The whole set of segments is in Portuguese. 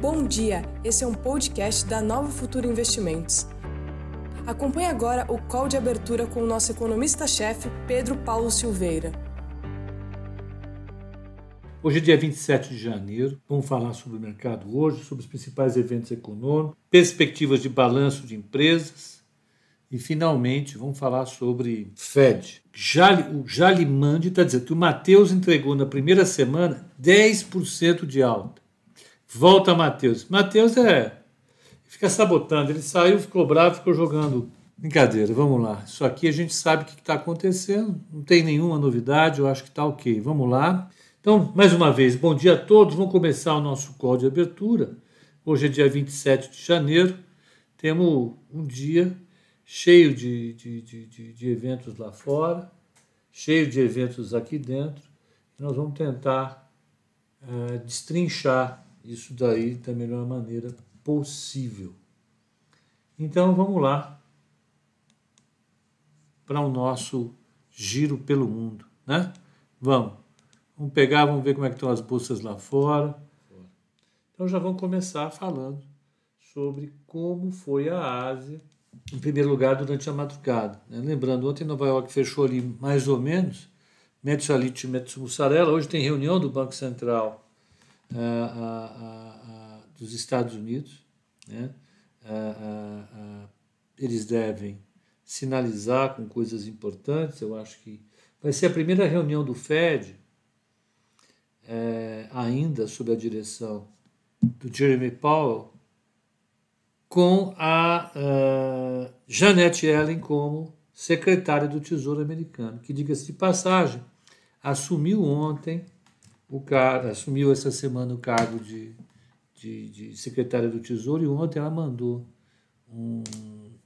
Bom dia, esse é um podcast da Nova Futuro Investimentos. Acompanhe agora o call de abertura com o nosso economista-chefe, Pedro Paulo Silveira. Hoje é dia 27 de janeiro, vamos falar sobre o mercado hoje, sobre os principais eventos econômicos, perspectivas de balanço de empresas e, finalmente, vamos falar sobre Fed. o Jalimandi está dizendo que o Matheus entregou na primeira semana 10% de alta. Volta Matheus. Matheus é. Fica sabotando. Ele saiu, ficou bravo, ficou jogando. Brincadeira, vamos lá. Isso aqui a gente sabe o que está acontecendo. Não tem nenhuma novidade, eu acho que está ok. Vamos lá. Então, mais uma vez, bom dia a todos. Vamos começar o nosso call de abertura. Hoje é dia 27 de janeiro. Temos um dia cheio de, de, de, de eventos lá fora, cheio de eventos aqui dentro. Nós vamos tentar uh, destrinchar isso daí da melhor maneira possível. Então vamos lá para o nosso giro pelo mundo, né? Vamos. Vamos pegar, vamos ver como é que estão as bolsas lá fora. Então já vamos começar falando sobre como foi a Ásia, em primeiro lugar, durante a madrugada. Né? Lembrando, ontem Nova York fechou ali mais ou menos, Metsu Alit e Mussarela. Hoje tem reunião do Banco Central dos Estados Unidos. Né? eles devem sinalizar com coisas importantes. Eu acho que vai ser a primeira reunião do FED, é, ainda sob a direção do Jeremy Powell, com a uh, Janet Yellen como secretária do Tesouro americano, que, diga-se de passagem, assumiu ontem o cara assumiu essa semana o cargo de, de, de secretária do Tesouro e ontem ela mandou um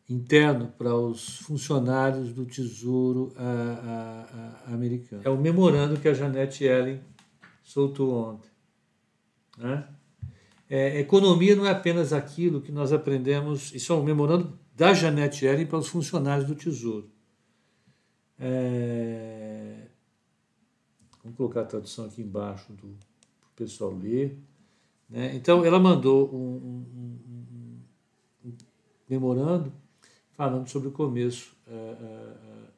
interno para os funcionários do Tesouro a, a, a, americano. É o memorando que a Janete Ellen soltou ontem. Né? É, economia não é apenas aquilo que nós aprendemos, isso é um memorando da Janete Ellen para os funcionários do Tesouro. É, Vamos colocar a tradução aqui embaixo para o pessoal ler. Né? Então, ela mandou um, um, um, um, memorando falando sobre o começo uh, uh,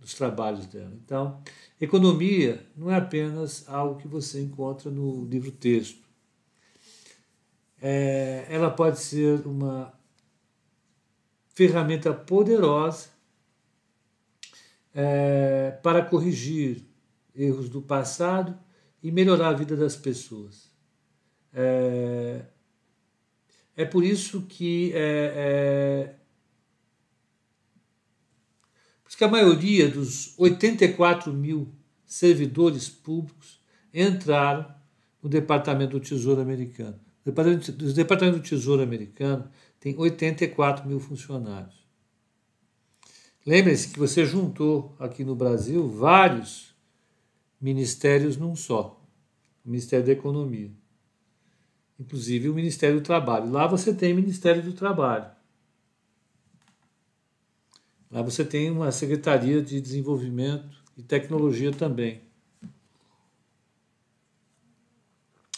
dos trabalhos dela. Então, economia não é apenas algo que você encontra no livro-texto. É, ela pode ser uma ferramenta poderosa é, para corrigir erros do passado e melhorar a vida das pessoas. É, é por isso que é, é, por isso que a maioria dos 84 mil servidores públicos entraram no Departamento do Tesouro americano. O Departamento, o Departamento do Tesouro americano tem 84 mil funcionários. Lembre-se que você juntou aqui no Brasil vários ministérios num só, o Ministério da Economia. Inclusive o Ministério do Trabalho. Lá você tem o Ministério do Trabalho. Lá você tem uma Secretaria de Desenvolvimento e Tecnologia também.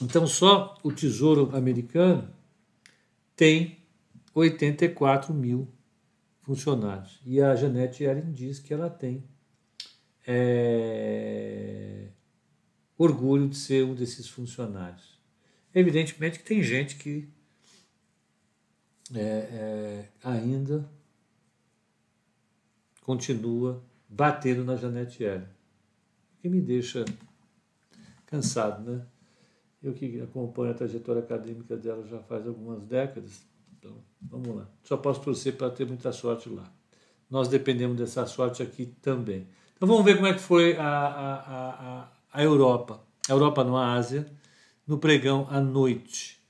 Então, só o Tesouro Americano tem 84 mil funcionários. E a Janete Yellen diz que ela tem é, orgulho de ser um desses funcionários. Evidentemente que tem gente que é, é, ainda continua batendo na Janete Ellen, que me deixa cansado, né? Eu que acompanho a trajetória acadêmica dela já faz algumas décadas, então vamos lá. Só posso torcer para ter muita sorte lá. Nós dependemos dessa sorte aqui também. Então vamos ver como é que foi a, a, a, a Europa, a Europa não, a Ásia, no pregão à noite.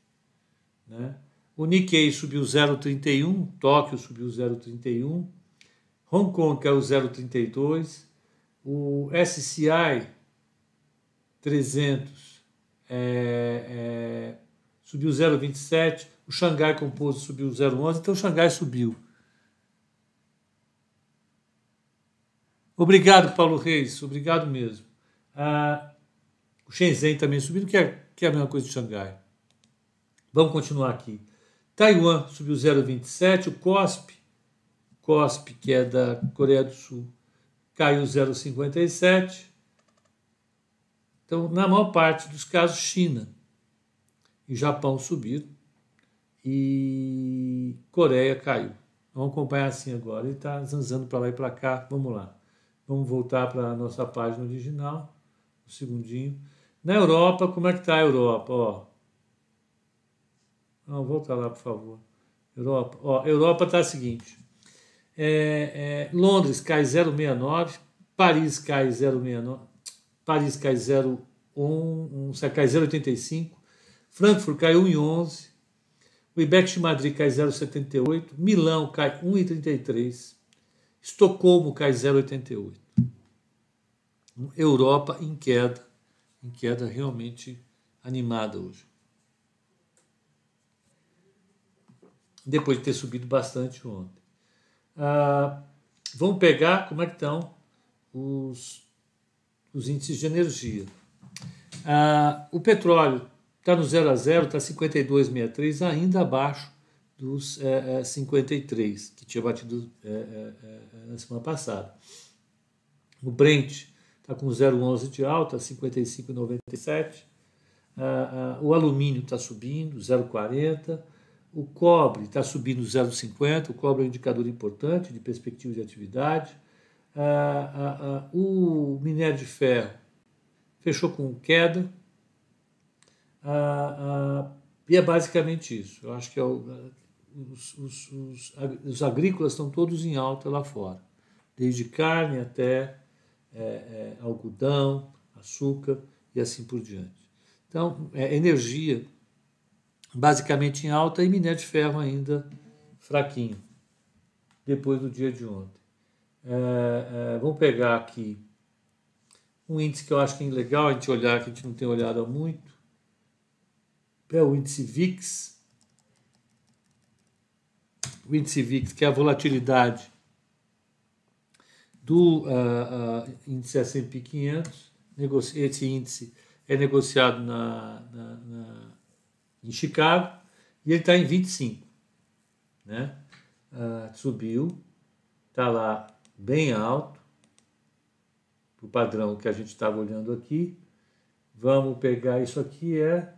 Né? O Nikkei subiu 0,31, Tóquio subiu 0,31, Hong Kong caiu 0,32, o SCI 300 é, é, subiu 0,27, o Xangai Composto subiu 0,11, então o Xangai subiu. Obrigado, Paulo Reis, obrigado mesmo. Ah, o Shenzhen também subindo, que é, que é a mesma coisa de Xangai. Vamos continuar aqui. Taiwan subiu 0,27, o COSP, COSP, que é da Coreia do Sul, caiu 0,57. Então, na maior parte dos casos, China e Japão subiram e Coreia caiu. Vamos acompanhar assim agora. Ele está zanzando para lá e para cá. Vamos lá. Vamos voltar para a nossa página original. Um segundinho. Na Europa, como é que está a Europa? Ó. Não, volta lá, por favor. Europa. Ó, Europa está a seguinte. É, é, Londres cai 0,69, Paris cai 0,69, Paris cai 0,1, um, cai 0,85, Frankfurt cai 1,11, o IBEX de Madrid cai 0,78, Milão cai 1,33, Estocolmo cai 0,88. Europa em queda, em queda realmente animada hoje. Depois de ter subido bastante ontem. Ah, vamos pegar como é que estão os, os índices de energia. Ah, o petróleo está no 0 a 0, está 52,63, ainda abaixo dos é, é, 53 que tinha batido é, é, é, na semana passada. O Brent está com 0,11 de alta, 55,97. Ah, ah, o alumínio está subindo, 0,40. O cobre está subindo 0,50. O cobre é um indicador importante de perspectiva de atividade. Ah, o minério de ferro fechou com queda, ah, ah, e é basicamente isso. Eu acho que é o, os, os, os, os, agrícolas estão todos em alta lá fora, desde carne até é, é, algodão, açúcar e assim por diante. Então, é, energia basicamente em alta e minério de ferro ainda fraquinho, depois do dia de ontem. É, é, vamos pegar aqui um índice que eu acho que é legal a gente olhar, que a gente não tem olhado há muito, é o índice VIX, o índice VIX, que é a volatilidade do uh, uh, índice S&P 500, esse índice é negociado na, na, na em Chicago e ele está em 25, né? Uh, subiu, está lá bem alto, o padrão que a gente estava olhando aqui. Vamos pegar isso aqui é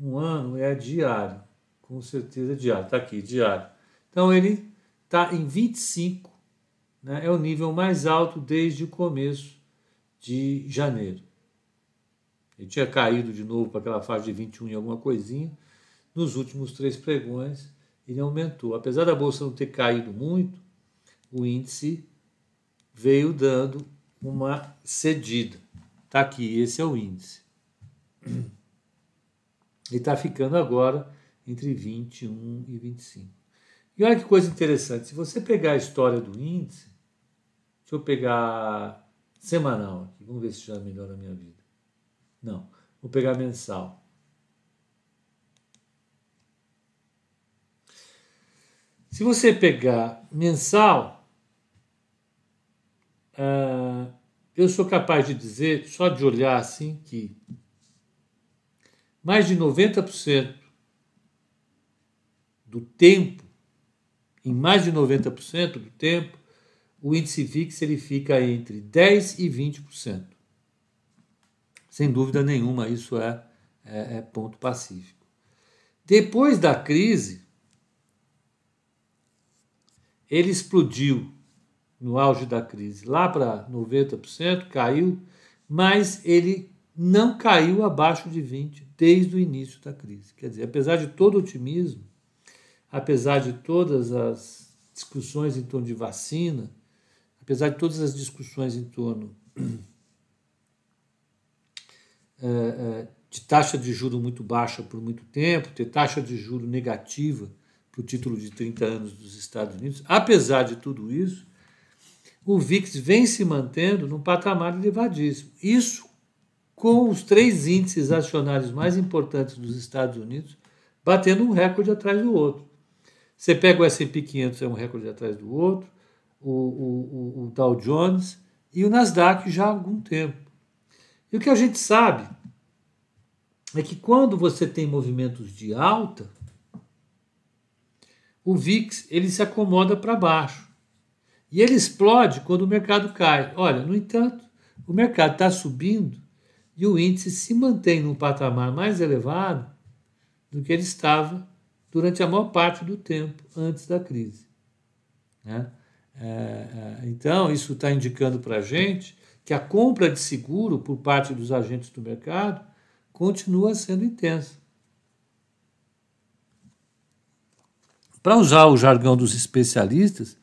um ano é diário, com certeza diário. Está aqui, diário. Então ele está em 25, né? é o nível mais alto desde o começo de janeiro. Ele tinha caído de novo para aquela faixa de 21 e alguma coisinha. Nos últimos três pregões, ele aumentou. Apesar da bolsa não ter caído muito, o índice veio dando uma cedida. Está aqui, esse é o índice. Ele está ficando agora entre 21 e 25. E olha que coisa interessante, se você pegar a história do índice, deixa eu pegar semanal aqui, vamos ver se já melhora a minha vida. Não, vou pegar mensal. Se você pegar mensal, uh, eu sou capaz de dizer, só de olhar assim, que mais de 90% do tempo, em mais de 90% do tempo, o índice VIX ele fica entre 10% e 20%. Sem dúvida nenhuma, isso é, é, é ponto pacífico. Depois da crise, ele explodiu no auge da crise, lá para 90%, caiu, mas ele não caiu abaixo de 20 desde o início da crise. Quer dizer, apesar de todo o otimismo, apesar de todas as discussões em torno de vacina, apesar de todas as discussões em torno é, de taxa de juro muito baixa por muito tempo, ter taxa de juro negativa para o título de 30 anos dos Estados Unidos, apesar de tudo isso, o VIX vem se mantendo num patamar elevadíssimo. Isso com os três índices acionários mais importantes dos Estados Unidos batendo um recorde atrás do outro. Você pega o S&P 500, é um recorde atrás do outro, o, o, o Dow Jones e o Nasdaq já há algum tempo. E o que a gente sabe é que quando você tem movimentos de alta, o VIX ele se acomoda para baixo. E ele explode quando o mercado cai. Olha, no entanto, o mercado está subindo e o índice se mantém num patamar mais elevado do que ele estava durante a maior parte do tempo antes da crise. Né? É, é, então, isso está indicando para a gente que a compra de seguro por parte dos agentes do mercado continua sendo intensa. Para usar o jargão dos especialistas,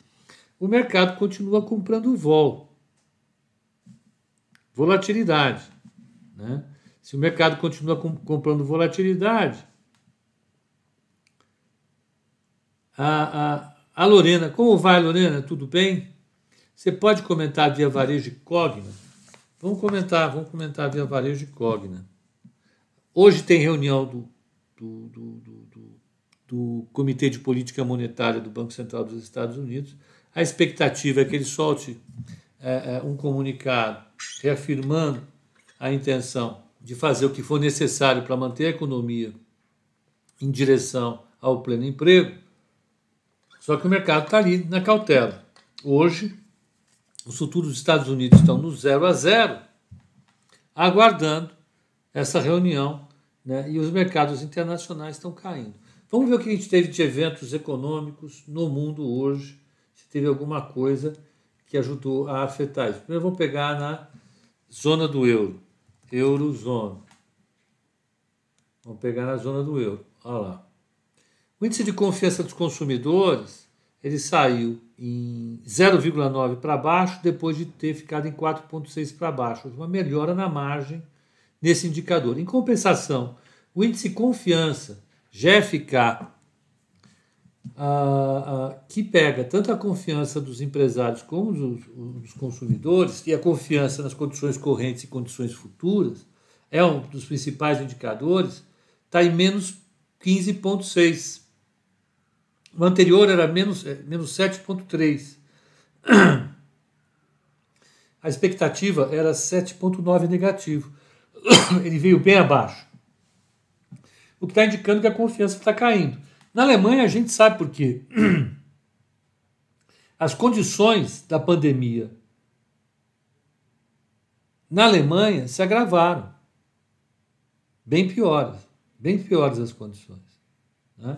o mercado continua comprando vol, volatilidade. Né? Se o mercado continua comprando volatilidade, a, a, a Lorena, como vai, Lorena? Tudo bem? Você pode comentar via varejo e Cogna? Vamos comentar, vamos comentar via varejo e Cogna. Hoje tem reunião do, do, do, do, do Comitê de Política Monetária do Banco Central dos Estados Unidos. A expectativa é que ele solte é, é, um comunicado reafirmando a intenção de fazer o que for necessário para manter a economia em direção ao pleno emprego. Só que o mercado está ali na cautela. Hoje, os futuros dos Estados Unidos estão no zero a zero, aguardando essa reunião né, e os mercados internacionais estão caindo. Vamos ver o que a gente teve de eventos econômicos no mundo hoje, se teve alguma coisa que ajudou a afetar isso. Primeiro vamos pegar na zona do euro, eurozona. Vamos pegar na zona do euro. Olha lá. O índice de confiança dos consumidores ele saiu em 0,9 para baixo depois de ter ficado em 4,6 para baixo. Uma melhora na margem nesse indicador. Em compensação, o índice confiança GFK, ah, ah, que pega tanto a confiança dos empresários como dos, dos consumidores e a confiança nas condições correntes e condições futuras, é um dos principais indicadores, está em menos 15,6. O anterior era menos, é, menos 7,3. A expectativa era 7,9 negativo. ele veio bem abaixo. O que está indicando que a confiança está caindo. Na Alemanha, a gente sabe por quê. As condições da pandemia na Alemanha se agravaram. Bem piores. Bem piores as condições. Né?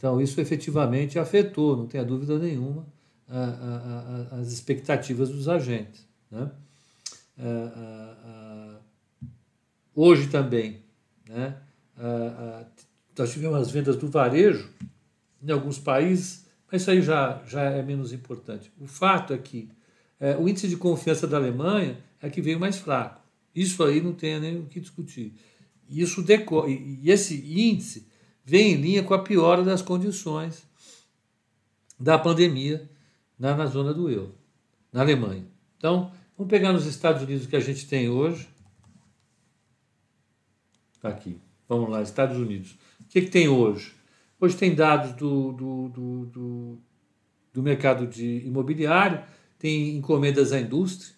Então, isso efetivamente afetou, não tenha dúvida nenhuma, a, a, a, as expectativas dos agentes. Né? Hoje também, né, nós tivemos as vendas do varejo em alguns países, mas isso aí já, já é menos importante. O fato é que é, o índice de confiança da Alemanha é que veio mais fraco. Isso aí não tem nem o que discutir. Isso e esse índice vem em linha com a piora das condições da pandemia na, na zona do euro, na Alemanha. Então, vamos pegar nos Estados Unidos que a gente tem hoje. Está aqui. Vamos lá, Estados Unidos. O que, que tem hoje? Hoje tem dados do, do, do, do, do mercado de imobiliário, tem encomendas à indústria,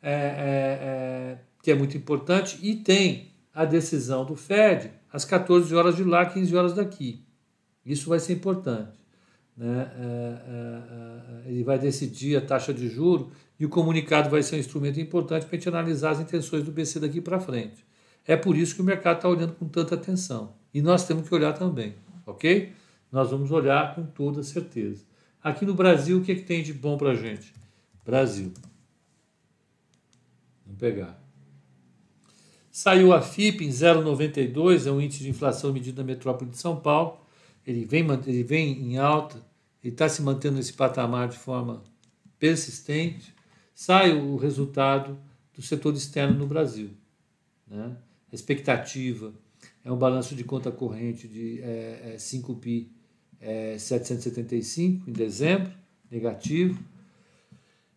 é, é, é, que é muito importante, e tem a decisão do Fed às 14 horas de lá, 15 horas daqui. Isso vai ser importante. Né? É, é, é, ele vai decidir a taxa de juro e o comunicado vai ser um instrumento importante para a gente analisar as intenções do BC daqui para frente. É por isso que o mercado está olhando com tanta atenção. E nós temos que olhar também, ok? Nós vamos olhar com toda certeza. Aqui no Brasil, o que, é que tem de bom para a gente? Brasil. Vamos pegar. Saiu a FIP em 0,92, é um índice de inflação medido na metrópole de São Paulo. Ele vem, ele vem em alta, ele está se mantendo nesse patamar de forma persistente. Sai o resultado do setor externo no Brasil. Né? A expectativa é um balanço de conta corrente de é, é 5PI é, 775 em dezembro, negativo,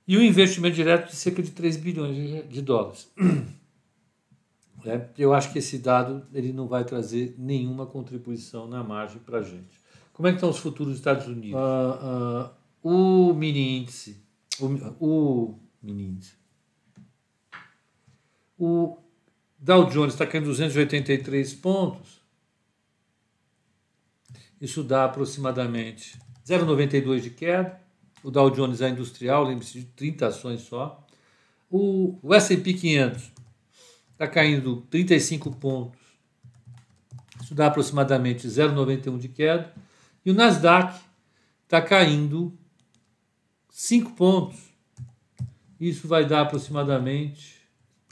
e o um investimento direto de cerca de 3 bilhões de dólares. É, eu acho que esse dado ele não vai trazer nenhuma contribuição na margem para a gente. Como é que estão os futuros dos Estados Unidos? Uh, uh, o mini índice, o, o mini índice, o Dow Jones está caindo 283 pontos. Isso dá aproximadamente 0,92 de queda. O Dow Jones é industrial, lembre-se de 30 ações só. O, o S&P 500 está caindo 35 pontos. Isso dá aproximadamente 0,91 de queda. E o Nasdaq está caindo 5 pontos. Isso vai dar aproximadamente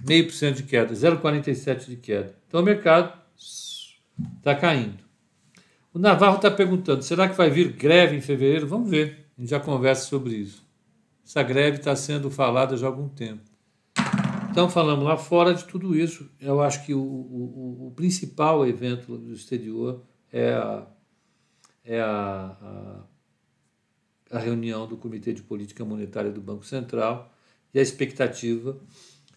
0,5% de queda, 0,47% de queda. Então o mercado está caindo. O Navarro está perguntando: será que vai vir greve em fevereiro? Vamos ver. A gente já conversa sobre isso. Essa greve está sendo falada já há algum tempo. Então, falamos lá fora de tudo isso. Eu acho que o, o, o principal evento do exterior é a, é a, a, a reunião do Comitê de Política Monetária do Banco Central e a expectativa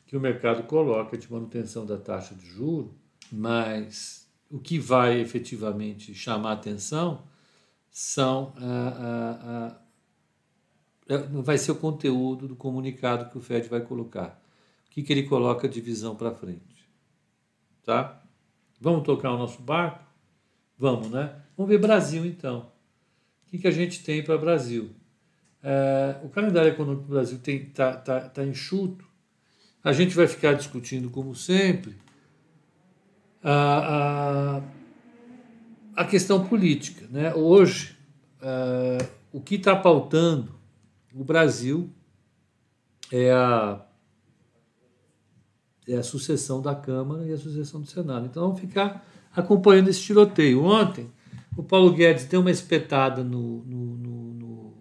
que o mercado coloca de manutenção da taxa de juro, mas o que vai efetivamente chamar atenção são a, a, a, vai ser o conteúdo do comunicado que o Fed vai colocar que, que ele coloca de visão para frente. Tá? Vamos tocar o nosso barco? Vamos, né? Vamos ver Brasil então. O que, que a gente tem para Brasil? É, o calendário econômico do Brasil está tá, tá enxuto. A gente vai ficar discutindo, como sempre, a, a, a questão política. Né? Hoje, é, o que está pautando o Brasil é a é a sucessão da Câmara e a sucessão do Senado. Então vamos ficar acompanhando esse tiroteio. Ontem, o Paulo Guedes deu uma espetada no. no, no, no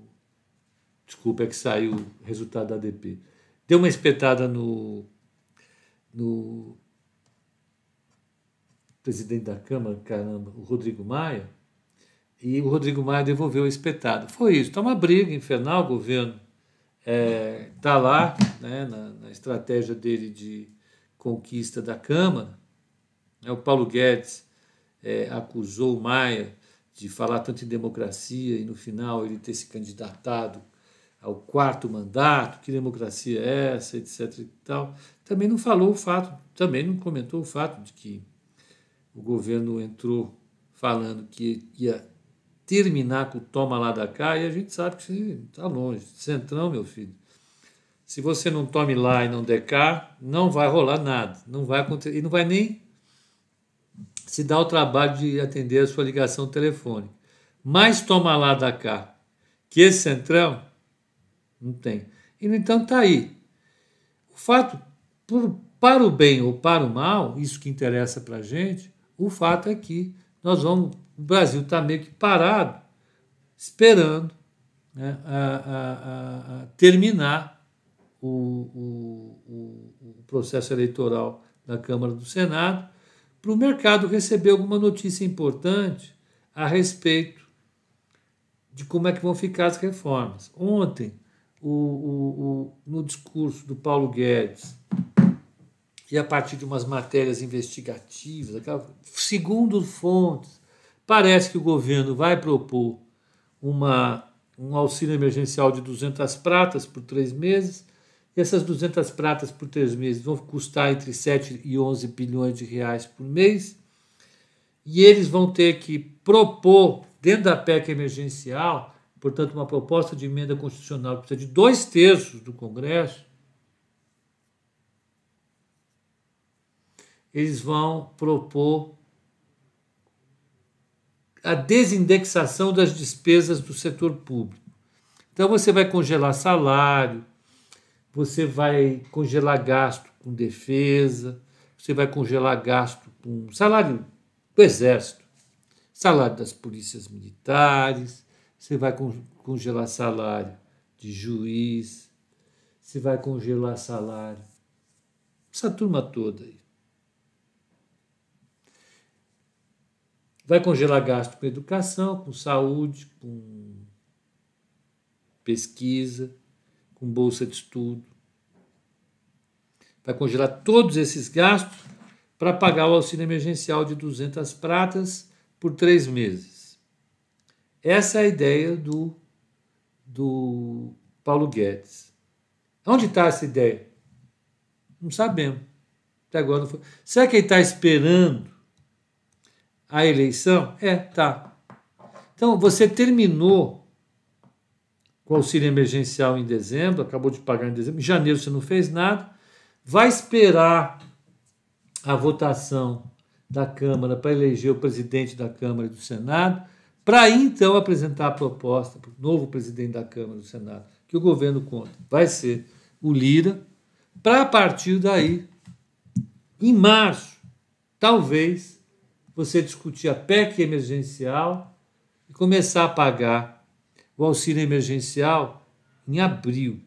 desculpa, é que saiu o resultado da ADP. Deu uma espetada no, no presidente da Câmara, caramba, o Rodrigo Maia, e o Rodrigo Maia devolveu a espetada. Foi isso. Está uma briga infernal, o governo está é, tá lá né, na, na estratégia dele de conquista da Câmara. Né? O Paulo Guedes é, acusou o Maia de falar tanto em democracia e no final ele ter se candidatado ao quarto mandato, que democracia é essa, etc. E tal. Também não falou o fato, também não comentou o fato de que o governo entrou falando que ia terminar com o toma lá da cá e a gente sabe que está longe. Centrão, meu filho, se você não tome lá e não der cá, não vai rolar nada. Não vai acontecer. E não vai nem se dar o trabalho de atender a sua ligação telefônica. Mas toma lá da cá. Que esse centrão não tem. E então está aí. O fato, por, para o bem ou para o mal, isso que interessa para a gente, o fato é que nós vamos. O Brasil está meio que parado, esperando né, a, a, a terminar o, o, o processo eleitoral da Câmara do Senado, para o mercado receber alguma notícia importante a respeito de como é que vão ficar as reformas. Ontem, o, o, o, no discurso do Paulo Guedes, e a partir de umas matérias investigativas, segundo fontes, parece que o governo vai propor uma, um auxílio emergencial de 200 pratas por três meses essas 200 pratas por três meses vão custar entre 7 e 11 bilhões de reais por mês. E eles vão ter que propor, dentro da PEC emergencial, portanto, uma proposta de emenda constitucional que precisa de dois terços do Congresso, eles vão propor a desindexação das despesas do setor público. Então, você vai congelar salário, você vai congelar gasto com defesa, você vai congelar gasto com salário do Exército, salário das polícias militares, você vai congelar salário de juiz, você vai congelar salário. Essa turma toda aí. Vai congelar gasto com educação, com saúde, com pesquisa com bolsa de estudo. Vai congelar todos esses gastos para pagar o auxílio emergencial de 200 pratas por três meses. Essa é a ideia do, do Paulo Guedes. Onde está essa ideia? Não sabemos. Até agora não foi. Será que ele está esperando a eleição? É, tá. Então, você terminou com auxílio emergencial em dezembro, acabou de pagar em dezembro, em janeiro você não fez nada, vai esperar a votação da Câmara para eleger o presidente da Câmara e do Senado, para então apresentar a proposta para o novo presidente da Câmara e do Senado, que o governo conta, vai ser o Lira, para a partir daí, em março, talvez você discutir a PEC emergencial e começar a pagar o auxílio emergencial em abril.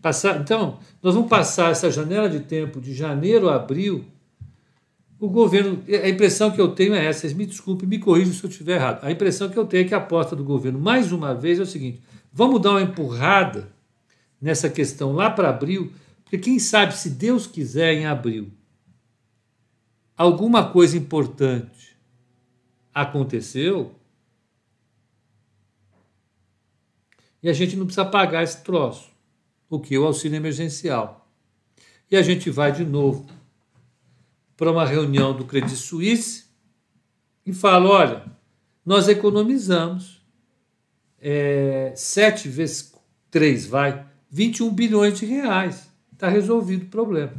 Passar, então, nós vamos passar essa janela de tempo de janeiro a abril. O governo, a impressão que eu tenho é essa, me desculpe, me corrija se eu estiver errado. A impressão que eu tenho é que a aposta do governo, mais uma vez, é o seguinte: vamos dar uma empurrada nessa questão lá para abril, porque quem sabe, se Deus quiser, em abril, alguma coisa importante aconteceu, e a gente não precisa pagar esse troço o que? O auxílio emergencial. E a gente vai de novo para uma reunião do Credit Suisse e fala: olha, nós economizamos é, 7 vezes 3, vai, 21 bilhões de reais. Está resolvido o problema.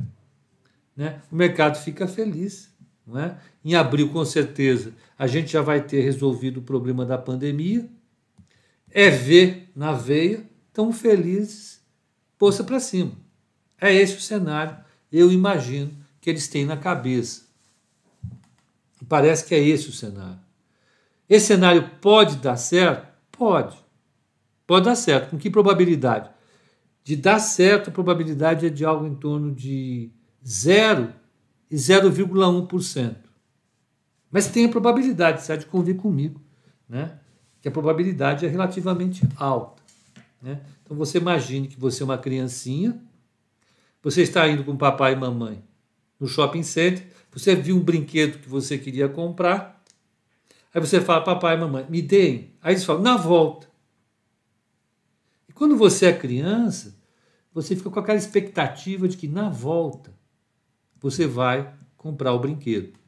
Né? O mercado fica feliz. Não é? Em abril, com certeza, a gente já vai ter resolvido o problema da pandemia. É ver na veia, tão felizes poça para cima. É esse o cenário, eu imagino, que eles têm na cabeça. Parece que é esse o cenário. Esse cenário pode dar certo? Pode. Pode dar certo. Com que probabilidade? De dar certo, a probabilidade é de algo em torno de 0 e 0,1%. Mas tem a probabilidade, você há de convir comigo, né? que a probabilidade é relativamente alta. Né? Então você imagine que você é uma criancinha, você está indo com papai e mamãe no shopping center, você viu um brinquedo que você queria comprar, aí você fala, papai e mamãe, me deem. Aí eles falam, na volta. E quando você é criança, você fica com aquela expectativa de que na volta você vai comprar o brinquedo.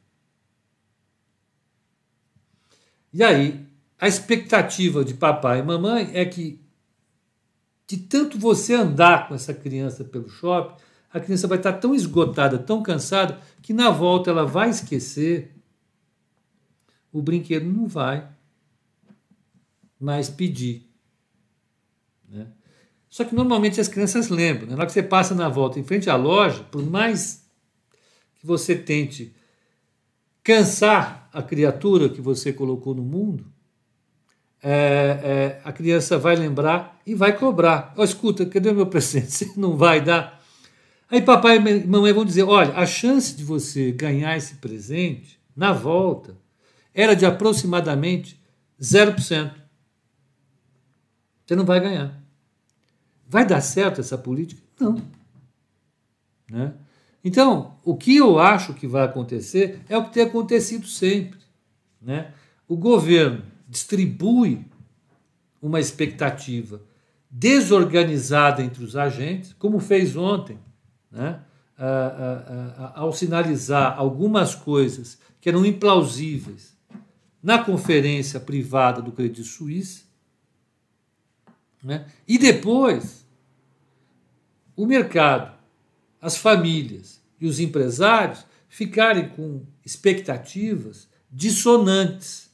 E aí, a expectativa de papai e mamãe é que de tanto você andar com essa criança pelo shopping, a criança vai estar tão esgotada, tão cansada, que na volta ela vai esquecer, o brinquedo não vai mais pedir. Né? Só que normalmente as crianças lembram. Né? Na hora que você passa na volta em frente à loja, por mais que você tente cansar a criatura que você colocou no mundo, é, é, a criança vai lembrar e vai cobrar. Oh, escuta, cadê meu presente? Você não vai dar? Aí papai e mamãe vão dizer: olha, a chance de você ganhar esse presente na volta era de aproximadamente 0%. Você não vai ganhar. Vai dar certo essa política? Não. Né? Então, o que eu acho que vai acontecer é o que tem acontecido sempre. Né? O governo distribui uma expectativa desorganizada entre os agentes, como fez ontem, né? ao sinalizar algumas coisas que eram implausíveis na conferência privada do Credit Suisse. Né? E depois, o mercado, as famílias e os empresários ficarem com expectativas dissonantes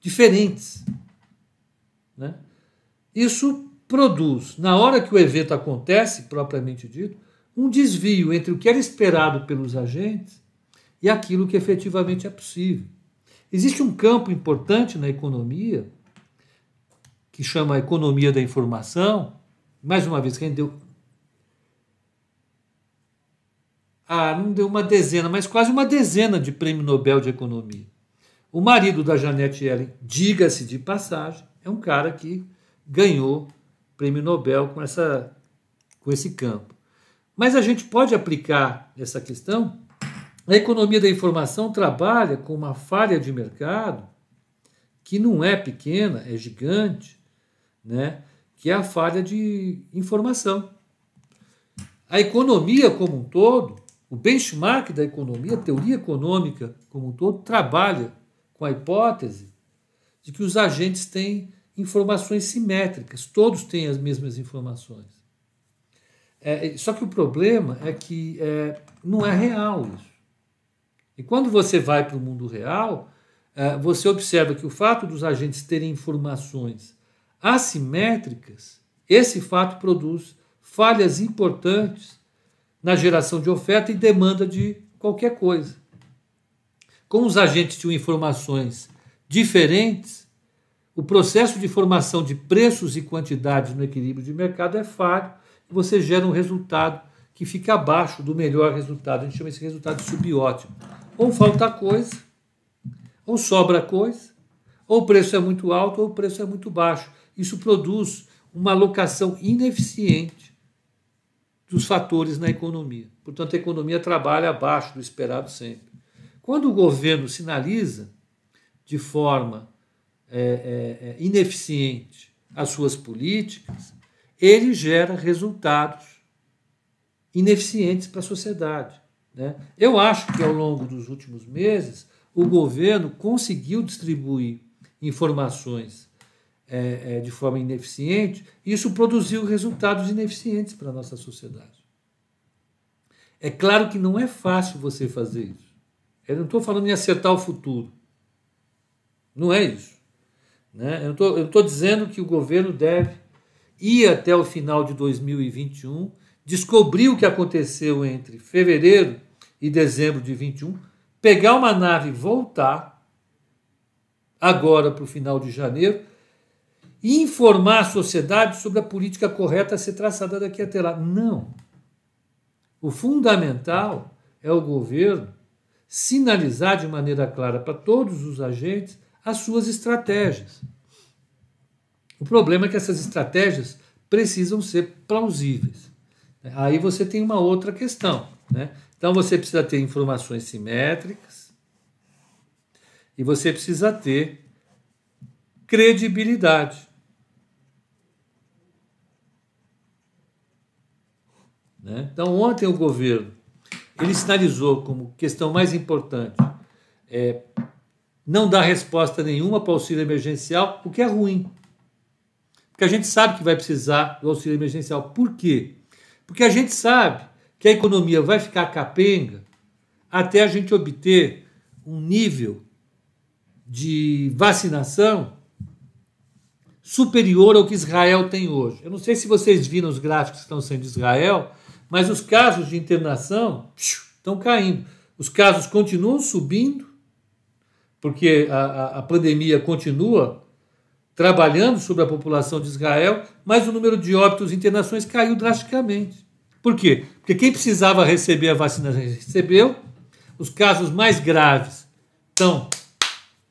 diferentes. Né? Isso produz, na hora que o evento acontece, propriamente dito, um desvio entre o que era esperado pelos agentes e aquilo que efetivamente é possível. Existe um campo importante na economia que chama a economia da informação. Mais uma vez, quem deu. Ah, não deu uma dezena, mas quase uma dezena de prêmio Nobel de Economia. O marido da Janete Ellen, diga-se de passagem, é um cara que ganhou prêmio Nobel com, essa, com esse campo. Mas a gente pode aplicar essa questão. A economia da informação trabalha com uma falha de mercado que não é pequena, é gigante, né? que é a falha de informação. A economia como um todo, o benchmark da economia, a teoria econômica como um todo, trabalha com a hipótese de que os agentes têm informações simétricas, todos têm as mesmas informações. É, só que o problema é que é, não é real isso. E quando você vai para o mundo real, é, você observa que o fato dos agentes terem informações assimétricas, esse fato produz falhas importantes na geração de oferta e demanda de qualquer coisa. Como os agentes tinham informações diferentes, o processo de formação de preços e quantidades no equilíbrio de mercado é falho e você gera um resultado que fica abaixo do melhor resultado. A gente chama esse resultado de subótimo. Ou falta coisa, ou sobra coisa, ou o preço é muito alto ou o preço é muito baixo. Isso produz uma alocação ineficiente dos fatores na economia. Portanto, a economia trabalha abaixo do esperado sempre. Quando o governo sinaliza de forma é, é, é ineficiente as suas políticas, ele gera resultados ineficientes para a sociedade. Né? Eu acho que ao longo dos últimos meses o governo conseguiu distribuir informações é, é, de forma ineficiente, isso produziu resultados ineficientes para a nossa sociedade. É claro que não é fácil você fazer isso. Eu não estou falando em acertar o futuro. Não é isso. Né? Eu não estou dizendo que o governo deve ir até o final de 2021, descobrir o que aconteceu entre fevereiro e dezembro de 21, pegar uma nave e voltar agora para o final de janeiro informar a sociedade sobre a política correta a ser traçada daqui até lá. Não. O fundamental é o governo sinalizar de maneira clara para todos os agentes as suas estratégias. O problema é que essas estratégias precisam ser plausíveis. Aí você tem uma outra questão. Né? Então você precisa ter informações simétricas e você precisa ter credibilidade. Né? Então ontem o governo ele sinalizou como questão mais importante é, não dar resposta nenhuma para o auxílio emergencial, o que é ruim. Porque a gente sabe que vai precisar do auxílio emergencial. Por quê? Porque a gente sabe que a economia vai ficar capenga até a gente obter um nível de vacinação superior ao que Israel tem hoje. Eu não sei se vocês viram os gráficos que estão sendo de Israel, mas os casos de internação estão caindo. Os casos continuam subindo, porque a, a, a pandemia continua trabalhando sobre a população de Israel, mas o número de óbitos e internações caiu drasticamente. Por quê? Porque quem precisava receber a vacina recebeu, os casos mais graves estão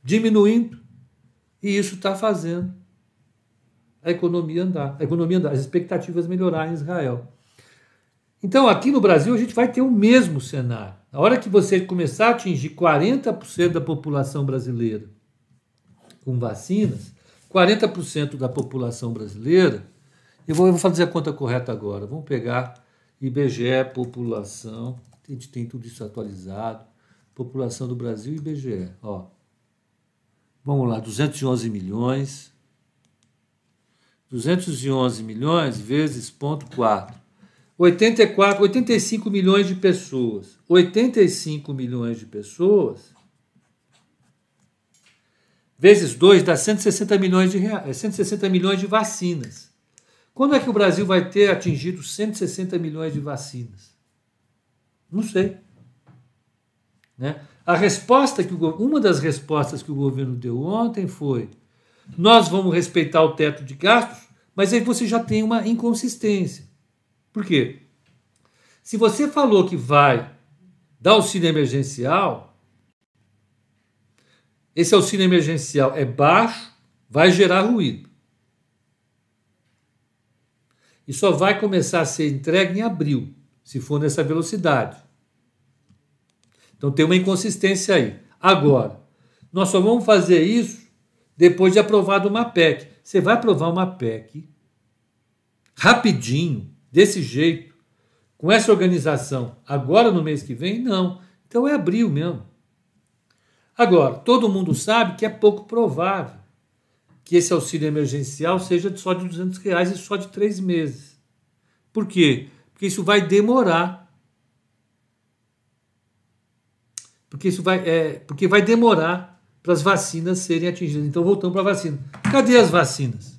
diminuindo, e isso está fazendo a economia andar, a economia andar, as expectativas melhorar em Israel. Então, aqui no Brasil, a gente vai ter o mesmo cenário. Na hora que você começar a atingir 40% da população brasileira com vacinas, 40% da população brasileira, eu vou, fazer a conta correta agora. Vamos pegar IBGE, população, a gente tem tudo isso atualizado. População do Brasil IBGE. Ó. Vamos lá, 211 milhões. 211 milhões vezes ponto 4. 84, 85 milhões de pessoas. 85 milhões de pessoas vezes 2 dá 160 milhões de reais, 160 milhões de vacinas. Quando é que o Brasil vai ter atingido 160 milhões de vacinas? Não sei. Né? A resposta que o, uma das respostas que o governo deu ontem foi: nós vamos respeitar o teto de gastos, mas aí você já tem uma inconsistência. Por quê? Se você falou que vai dar auxílio emergencial, esse auxílio emergencial é baixo, vai gerar ruído. E só vai começar a ser entregue em abril, se for nessa velocidade. Então tem uma inconsistência aí. Agora, nós só vamos fazer isso depois de aprovado uma PEC. Você vai aprovar uma PEC rapidinho, desse jeito, com essa organização agora no mês que vem? Não. Então é abril mesmo. Agora, todo mundo sabe que é pouco provável que esse auxílio emergencial seja só de 200 reais e só de três meses. Por quê? Porque isso vai demorar. Porque isso vai, é, porque vai demorar para as vacinas serem atingidas. Então voltamos para a vacina. Cadê as vacinas?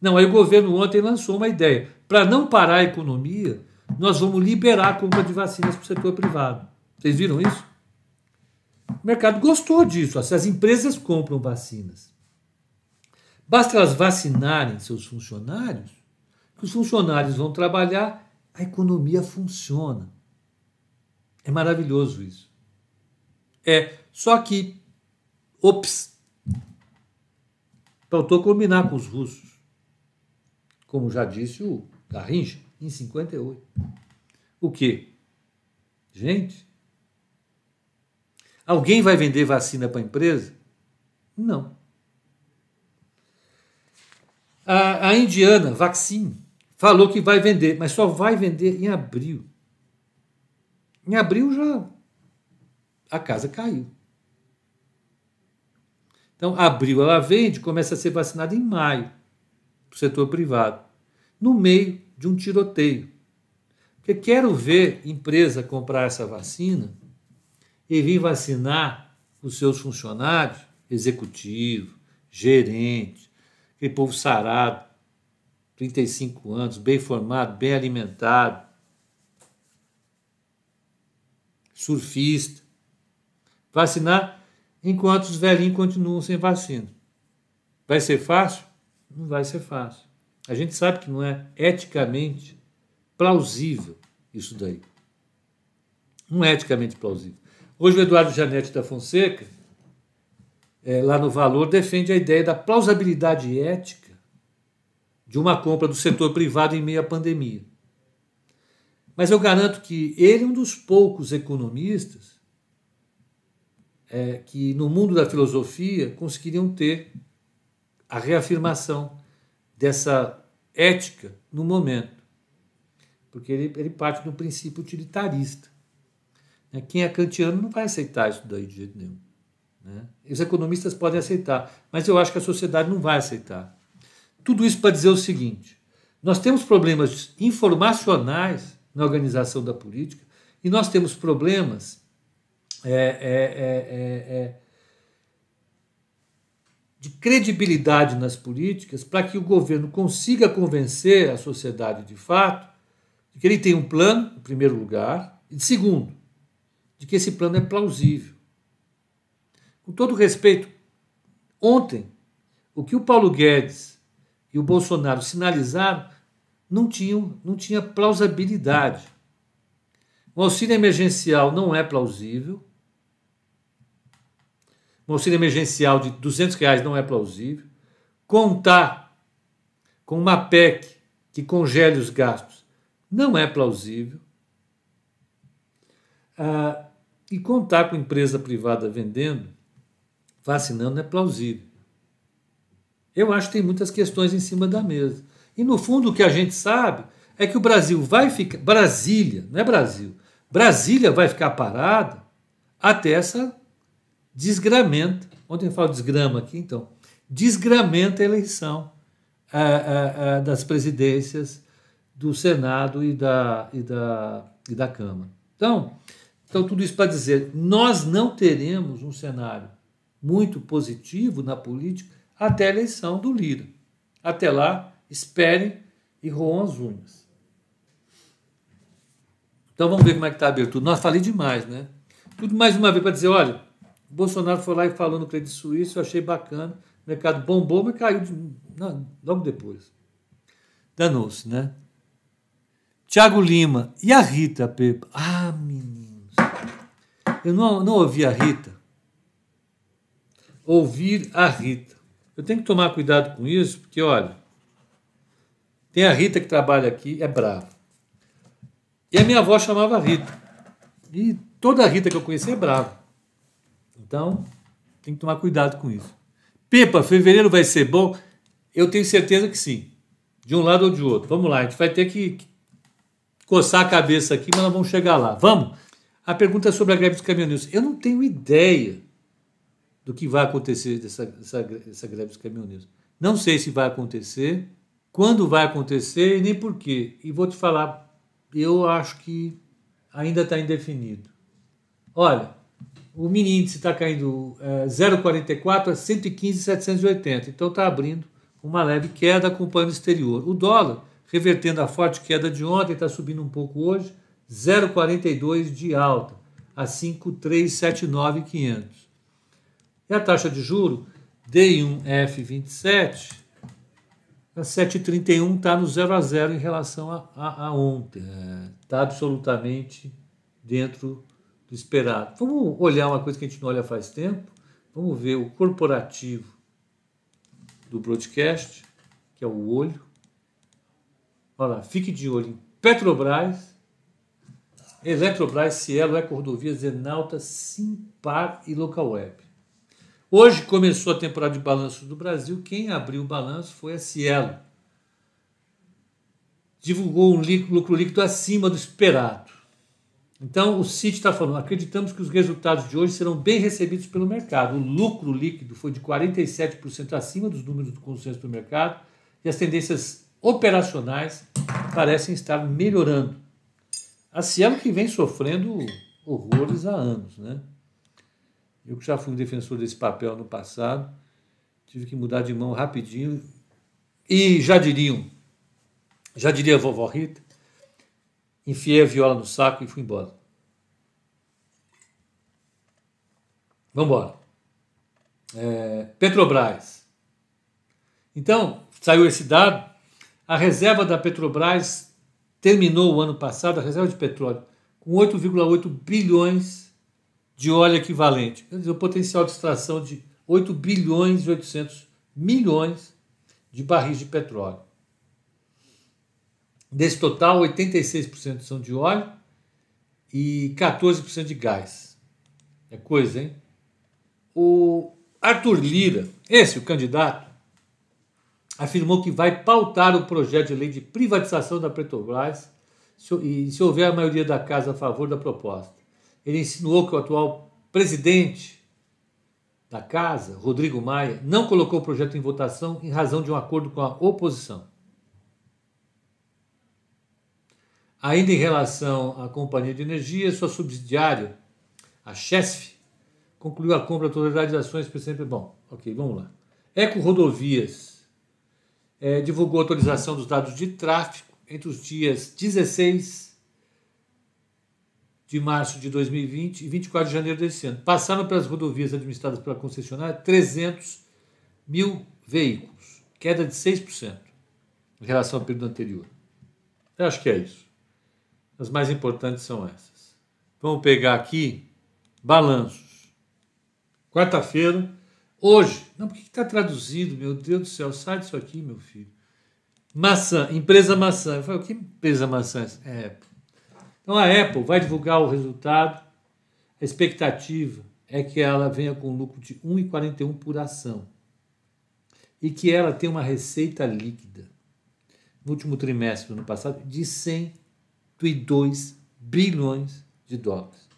Não, aí o governo ontem lançou uma ideia. Para não parar a economia, nós vamos liberar a compra de vacinas para o setor privado. Vocês viram isso? O mercado gostou disso. As empresas compram vacinas. Basta elas vacinarem seus funcionários, que os funcionários vão trabalhar, a economia funciona. É maravilhoso isso. É, só que, ops, faltou combinar com os russos. Como já disse o Garrincha, em 58. O quê? Gente, alguém vai vender vacina para a empresa? Não. A, a indiana, Vaccine, falou que vai vender, mas só vai vender em abril. Em abril já a casa caiu. Então, abril ela vende, começa a ser vacinada em maio, para o setor privado, no meio de um tiroteio. Porque quero ver empresa comprar essa vacina e vir vacinar os seus funcionários, executivo, gerente, aquele povo sarado, 35 anos, bem formado, bem alimentado, surfista. Vacinar enquanto os velhinhos continuam sem vacina. Vai ser fácil? Não vai ser fácil. A gente sabe que não é eticamente plausível isso daí. Não é eticamente plausível. Hoje o Eduardo Janete da Fonseca é, lá no Valor, defende a ideia da plausibilidade ética de uma compra do setor privado em meio à pandemia. Mas eu garanto que ele é um dos poucos economistas é, que, no mundo da filosofia, conseguiriam ter a reafirmação dessa ética no momento. Porque ele, ele parte do princípio utilitarista. Quem é kantiano não vai aceitar isso daí de jeito nenhum. Né? Os economistas podem aceitar, mas eu acho que a sociedade não vai aceitar. Tudo isso para dizer o seguinte: nós temos problemas informacionais na organização da política e nós temos problemas é, é, é, é, é de credibilidade nas políticas para que o governo consiga convencer a sociedade de fato de que ele tem um plano, em primeiro lugar, e segundo, de que esse plano é plausível. Com todo respeito, ontem, o que o Paulo Guedes e o Bolsonaro sinalizaram não, tinham, não tinha plausibilidade. O auxílio emergencial não é plausível. O auxílio emergencial de 200 reais não é plausível. Contar com uma PEC que congele os gastos não é plausível. Ah, e contar com empresa privada vendendo vacinando é plausível. Eu acho que tem muitas questões em cima da mesa. E no fundo o que a gente sabe é que o Brasil vai ficar. Brasília, não é Brasil. Brasília vai ficar parada até essa desgramenta. Ontem eu falo desgrama aqui, então. Desgramenta a eleição a, a, a, das presidências do Senado e da, e da, e da Câmara. Então, então, tudo isso para dizer, nós não teremos um cenário muito positivo na política até a eleição do Lira. Até lá, esperem e roam as unhas. Então vamos ver como é que está a abertura. Nós falei demais, né? Tudo mais uma vez para dizer, olha, Bolsonaro foi lá e falou no Credit Suisse, eu achei bacana, o mercado bombou, mas caiu de, não, logo depois. Danou-se, né? Tiago Lima, e a Rita, Pepa? Ah, meninos, eu não, não ouvi a Rita ouvir a Rita. Eu tenho que tomar cuidado com isso, porque, olha, tem a Rita que trabalha aqui, é brava. E a minha avó chamava Rita. E toda a Rita que eu conheci é brava. Então, tem que tomar cuidado com isso. Pepa, fevereiro vai ser bom? Eu tenho certeza que sim. De um lado ou de outro. Vamos lá, a gente vai ter que coçar a cabeça aqui, mas nós vamos chegar lá. Vamos? A pergunta é sobre a greve dos caminhoneiros. Eu não tenho ideia do que vai acontecer dessa, dessa, dessa greve dos caminhoneiros. Não sei se vai acontecer, quando vai acontecer e nem por quê. E vou te falar, eu acho que ainda está indefinido. Olha, o mini índice está caindo é, 0,44 a 115,780. Então está abrindo uma leve queda acompanhando o exterior. O dólar, revertendo a forte queda de ontem, está subindo um pouco hoje, 0,42 de alta, a 5,379,500. E a taxa de juro, D1F27, a 7,31 está no 0 a 0 em relação a, a, a ontem. Está é, absolutamente dentro esperado. Vamos olhar uma coisa que a gente não olha faz tempo. Vamos ver o corporativo do broadcast, que é o olho. Olha lá, fique de olho em Petrobras, Eletrobras, Cielo, Eco Rodovias, Enalta, Simpar e Local Web. Hoje começou a temporada de balanço do Brasil. Quem abriu o balanço foi a Cielo. Divulgou um lucro líquido acima do esperado. Então, o CIT está falando: acreditamos que os resultados de hoje serão bem recebidos pelo mercado. O lucro líquido foi de 47% acima dos números do consenso do mercado e as tendências operacionais parecem estar melhorando. A Cielo que vem sofrendo horrores há anos, né? Eu que já fui defensor desse papel no passado, tive que mudar de mão rapidinho e já diriam, já diria a vovó Rita, enfiei a viola no saco e fui embora. Vamos embora. É, Petrobras. Então, saiu esse dado. A reserva da Petrobras terminou o ano passado, a reserva de petróleo, com 8,8 bilhões de óleo equivalente. Quer dizer, o potencial de extração de 8 bilhões e 800 milhões de barris de petróleo. Desse total, 86% são de óleo e 14% de gás. É coisa, hein? O Arthur Lira, esse, o candidato, afirmou que vai pautar o projeto de lei de privatização da Petrobras e se houver a maioria da casa a favor da proposta. Ele insinuou que o atual presidente da casa, Rodrigo Maia, não colocou o projeto em votação em razão de um acordo com a oposição. Ainda em relação à Companhia de Energia, sua subsidiária, a CHESF, concluiu a compra da totalidade de ações sempre. Bom, ok, vamos lá. Eco Rodovias é, divulgou a atualização dos dados de tráfego entre os dias 16 de março de 2020 e 24 de janeiro desse ano. Passaram pelas rodovias administradas pela concessionária 300 mil veículos, queda de 6% em relação ao período anterior. Eu acho que é isso. As mais importantes são essas. Vamos pegar aqui balanços. Quarta-feira, hoje. Não, por que está traduzido? Meu Deus do céu, sai disso aqui, meu filho. Maçã, empresa maçã. Eu falei, o que empresa maçã é? Apple. Então a Apple vai divulgar o resultado. A expectativa é que ela venha com lucro de 1,41 por ação. E que ela tenha uma receita líquida no último trimestre do ano passado de 100 102 bilhões de dólares.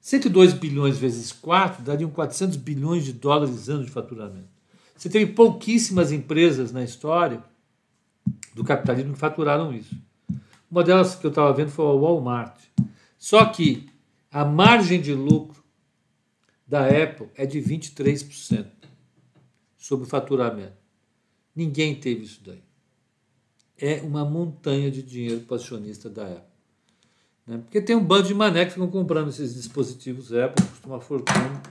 102 bilhões vezes 4 dariam 400 bilhões de dólares ano de faturamento. Você teve pouquíssimas empresas na história do capitalismo que faturaram isso. Uma delas que eu estava vendo foi a Walmart. Só que a margem de lucro da Apple é de 23% sobre o faturamento. Ninguém teve isso daí é uma montanha de dinheiro para o acionista da Apple. Né? Porque tem um bando de mané que ficam comprando esses dispositivos Apple, custa uma fortuna,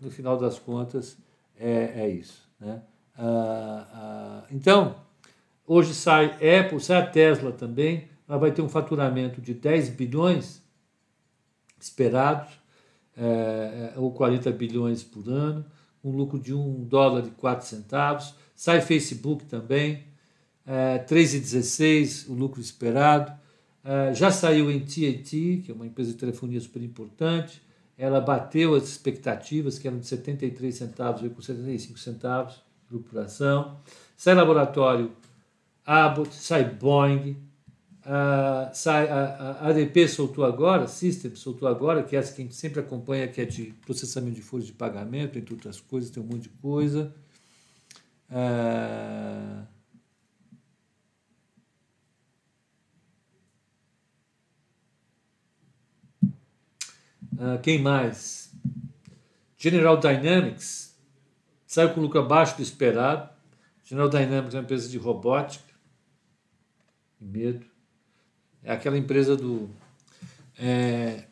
no final das contas é, é isso. Né? Ah, ah, então, hoje sai Apple, sai a Tesla também, ela vai ter um faturamento de 10 bilhões esperados, é, é ou 40 bilhões por ano, um lucro de 1 dólar e 4 centavos. Sai Facebook também, é, 3,16 o lucro esperado. É, já saiu em TAT, que é uma empresa de telefonia super importante. Ela bateu as expectativas, que eram de 73 centavos, veio com 75 centavos lucro por ação. Sai laboratório Abbott, sai Boeing, A, a, a ADP soltou agora, System soltou agora, que é essa que a gente sempre acompanha, que é de processamento de folhas de pagamento, entre outras coisas, tem um monte de coisa. Ah, ah, quem mais? General Dynamics saiu com lucro abaixo do esperado. General Dynamics é uma empresa de robótica. Medo. É aquela empresa do. É,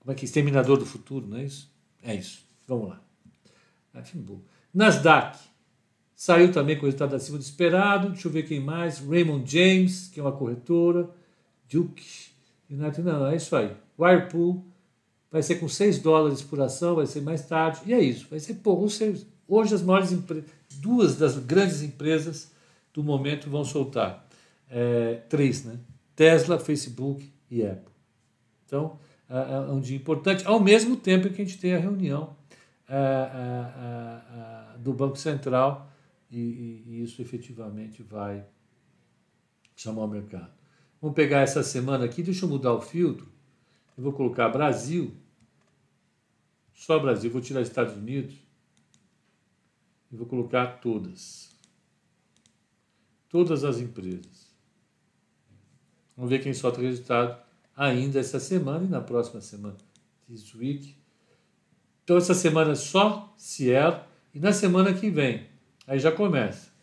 como é que é? Exterminador do Futuro, não é isso? É isso. Vamos lá. Nasdaq. Saiu também com o resultado acima do esperado. Deixa eu ver quem mais. Raymond James, que é uma corretora. Duke. United, não, é isso aí. Whirlpool. Vai ser com 6 dólares por ação, vai ser mais tarde. E é isso. Vai ser pouco. Hoje as maiores empresas, duas das grandes empresas do momento vão soltar. É, três, né? Tesla, Facebook e Apple. Então, é, é um dia importante, ao mesmo tempo que a gente tem a reunião é, é, do Banco Central e, e, isso efetivamente vai chamar o mercado. Vamos pegar essa semana aqui, deixa eu mudar o filtro. Eu vou colocar Brasil, só Brasil, vou tirar Estados Unidos e vou colocar todas todas as empresas. Vamos ver quem solta o resultado ainda essa semana e na próxima semana. This week. Então, essa semana só Cielo e na semana que vem, aí já começa.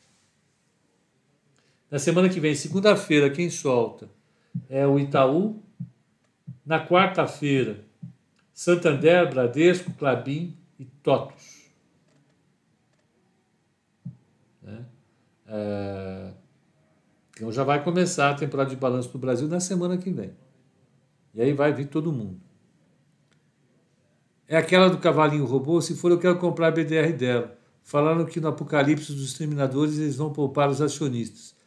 Na semana que vem, segunda-feira, quem solta é o Itaú. Na quarta-feira, Santander, Bradesco, Clabin e Totos. Né? É, então já vai começar a temporada de balanço no Brasil na semana que vem. E aí vai vir todo mundo. É aquela do cavalinho robô, se for eu quero comprar a BDR dela. Falaram que no apocalipse dos exterminadores eles vão poupar os acionistas.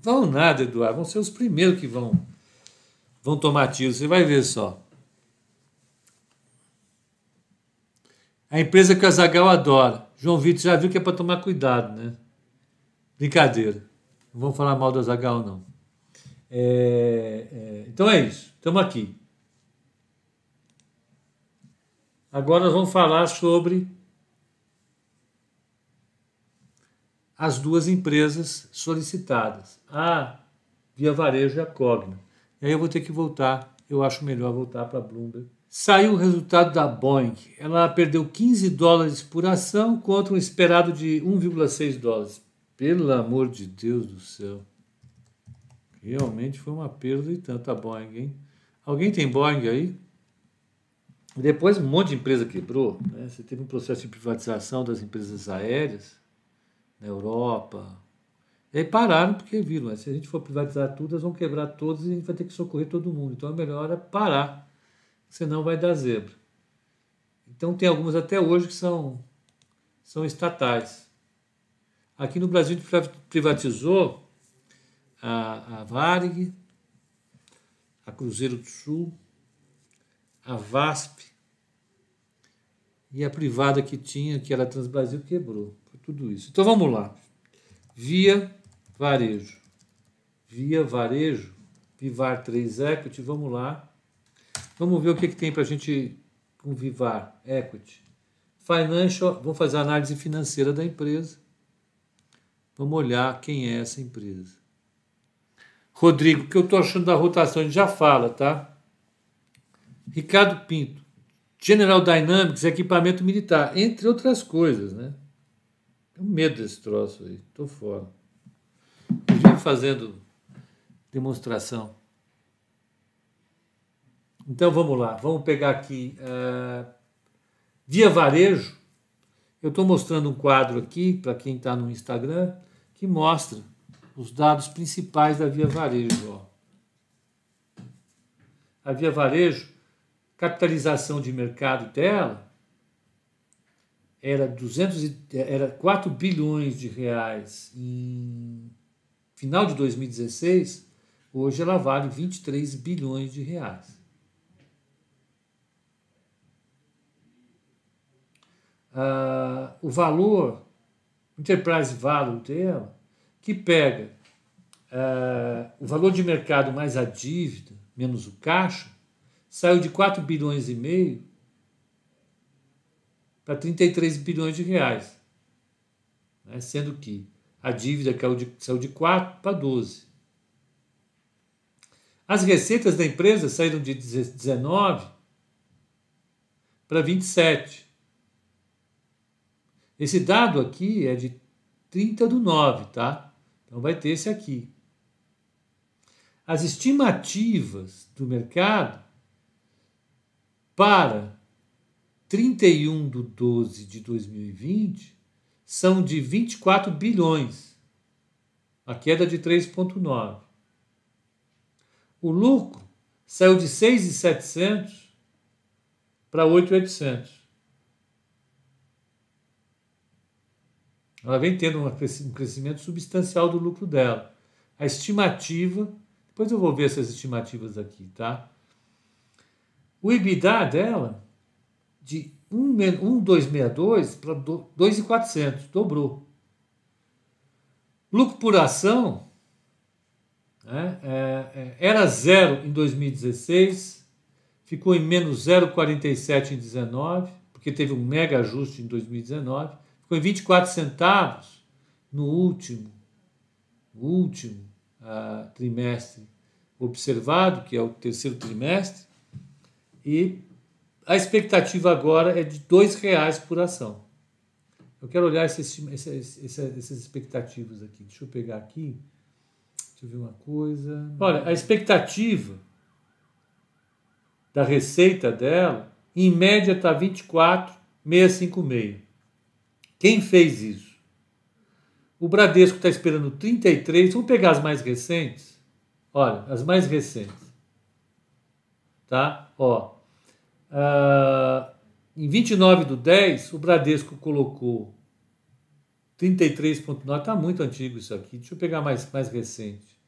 Vão nada, Eduardo, vão ser os primeiros que vão vão tomar tiro, você vai ver só. A empresa que a Zagal adora. João Vitor já viu que é para tomar cuidado, né? Brincadeira. Não vamos falar mal do Zagal, não. É, é, então é isso. Estamos aqui. Agora nós vamos falar sobre as duas empresas solicitadas, a Via Varejo e a Cogna. E aí eu vou ter que voltar, eu acho melhor voltar para a Bloomberg. Saiu o resultado da Boeing. Ela perdeu 15 dólares por ação contra um esperado de 1,6 dólares. Pelo amor de Deus do céu. Realmente foi uma perda e tanta Boeing, hein? Alguém tem Boeing aí? Depois um monte de empresa quebrou. Né? Você teve um processo de privatização das empresas aéreas na Europa. E aí pararam porque viram, né? se a gente for privatizar tudo, elas vão quebrar todas e a gente vai ter que socorrer todo mundo. Então é melhor parar, senão vai dar zebra. Então tem algumas até hoje que são, são estatais. Aqui no Brasil a gente privatizou a, a Varig, a Cruzeiro do Sul, a VASP e a privada que tinha, que era Transbrasil, quebrou. Tudo isso. Então vamos lá. Via Varejo. Via Varejo, Vivar 3 Equity, vamos lá. Vamos ver o que, que tem para a gente com Vivar Equity. Financial, vamos fazer a análise financeira da empresa. Vamos olhar quem é essa empresa. Rodrigo, o que eu estou achando da rotação? A gente já fala, tá? Ricardo Pinto, General Dynamics, equipamento militar, entre outras coisas, né? Tenho medo desse troço aí, estou fora. Eu fazendo demonstração. Então vamos lá, vamos pegar aqui uh, via varejo. Eu estou mostrando um quadro aqui para quem está no Instagram que mostra os dados principais da Via Varejo. Ó. A Via Varejo, capitalização de mercado dela era, 200, era 4 bilhões de reais em final de 2016, hoje ela vale 23 bilhões de reais. Ah, o valor Enterprise Value dela que pega uh, o valor de mercado mais a dívida, menos o caixa, saiu de 4 bilhões e meio para 33 bilhões de reais. Né? Sendo que a dívida caiu de, saiu de 4 para 12. As receitas da empresa saíram de 19 para 27. Esse dado aqui é de 30 do 9, tá? Então vai ter esse aqui. As estimativas do mercado para 31 de 12 de 2020 são de 24 bilhões, a queda de 3,9. O lucro saiu de 6,700 para 8,800. Ela vem tendo um crescimento substancial do lucro dela. A estimativa, depois eu vou ver essas estimativas aqui, tá? O EBITDA dela de 1,262 para 2,400, dobrou. Lucro por ação né, é, é, era zero em 2016, ficou em menos 0,47 em 19, porque teve um mega ajuste em 2019, ficou em 24 centavos no último, último uh, trimestre observado, que é o terceiro trimestre, e a expectativa agora é de R$ reais por ação. Eu quero olhar essas, essas, essas expectativas aqui. Deixa eu pegar aqui. Deixa eu ver uma coisa. Olha, a expectativa da receita dela, em média, está 24,656. Quem fez isso? O Bradesco está esperando 33. Vamos pegar as mais recentes? Olha, as mais recentes. Tá? Ó, Uh, em 29 do 10, o Bradesco colocou 33,9. Está muito antigo isso aqui. Deixa eu pegar mais, mais recente.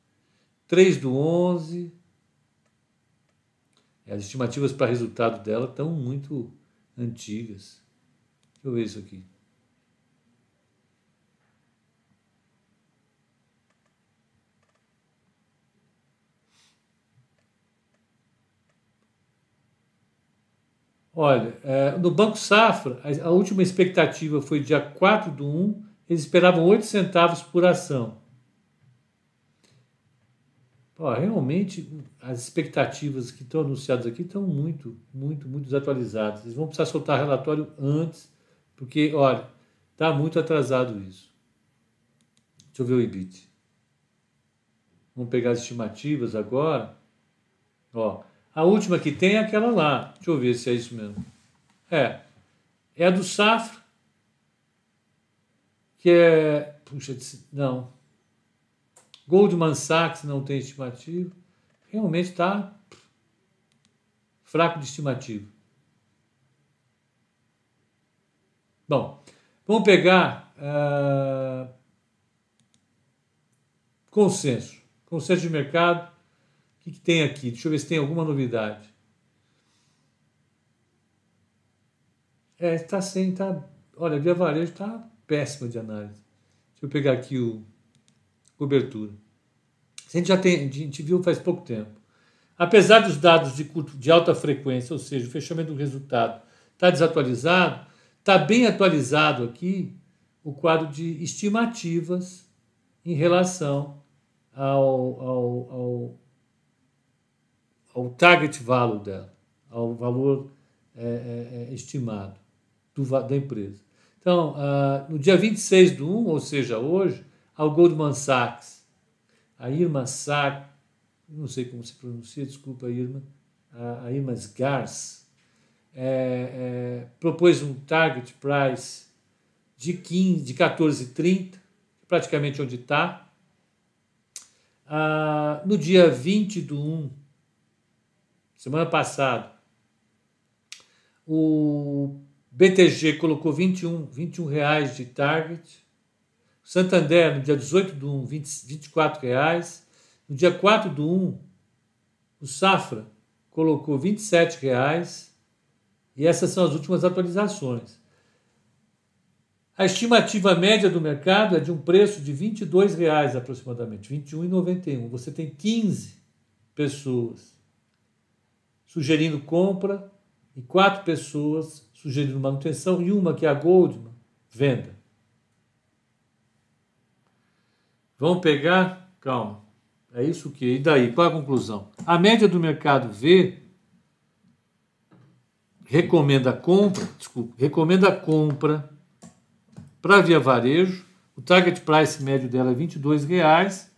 3 do 11. As estimativas para resultado dela estão muito antigas. Deixa eu ver isso aqui. Olha, é, no Banco Safra, a, a, última expectativa foi dia 4 do 1, eles esperavam 8 centavos por ação. Pô, realmente, as expectativas que estão anunciadas aqui estão muito, muito, muito desatualizadas. Eles vão precisar soltar relatório antes, porque, olha, está muito atrasado isso. Deixa eu ver o EBIT. Vamos pegar as estimativas agora. Ó, a última que tem é aquela lá. Deixa eu ver se é isso mesmo. É. É a do Safra, que é. Puxa, não. Goldman Sachs não tem estimativa. Realmente está fraco de estimativa. Bom, vamos pegar uh, consenso. Consenso de mercado que, que tem aqui? Deixa eu ver se tem alguma novidade. É, está sem, tá. Olha, Via Varejo está péssima de análise. Deixa eu pegar aqui o cobertura. A gente já tem, a gente viu faz pouco tempo. Apesar dos dados de, curto, de alta frequência, ou seja, o fechamento do resultado está desatualizado, está bem atualizado aqui o quadro de estimativas em relação ao, ao, ao ao target value dela, ao valor é, é, estimado do, da empresa. Então, uh, no dia 26 do 1, ou seja, hoje, ao Goldman Sachs, a Irma Sachs, não sei como se pronuncia, desculpa, Irma, a, a Irma Sgars, é, propôs um target price de 15, de 14,30, praticamente onde está. Ah, no dia 20 do 1, semana passada, o BTG colocou 21, 21 reais de target. Santander, no dia 18 do 1, 20, 24 reais. No dia 4 do 1, o Safra colocou 27 reais. E essas são as últimas atualizações. A estimativa média do mercado é de um preço de R$ 22,00 aproximadamente, R$ 21,91. Você tem 15 pessoas sugerindo compra e quatro pessoas sugerindo manutenção e uma que é a Goldman, venda. Vamos pegar? Calma. É isso que. E daí? Qual a conclusão? A média do mercado V recomenda compra, desculpa, recomenda compra para via varejo. O target price médio dela é R$ 22,00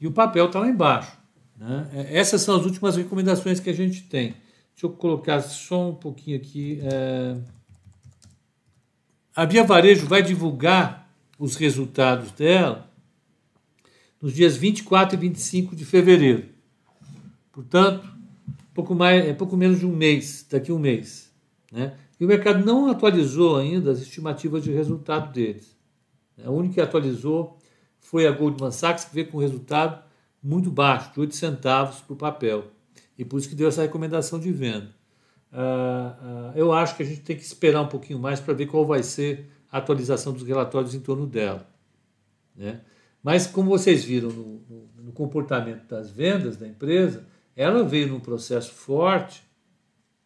e o papel está lá embaixo. Né? É, essas são as últimas recomendações que a gente tem. Deixa eu colocar só um pouquinho aqui. É... A Via Varejo vai divulgar os resultados dela nos dias 24 e 25 de fevereiro. Portanto, pouco, mais, é pouco menos de um mês, daqui a um mês. Né? E o mercado não atualizou ainda as estimativas de resultado deles. A única que atualizou foi a Goldman Sachs, que veio com resultado muito baixo, de 8 centavos por papel. E por isso que deu essa recomendação de venda. Uh, uh, eu acho que a gente tem que esperar um pouquinho mais para ver qual vai ser a atualização dos relatórios em torno dela. Né? Mas, como vocês viram no, no, no, comportamento das vendas da empresa, ela veio num processo forte,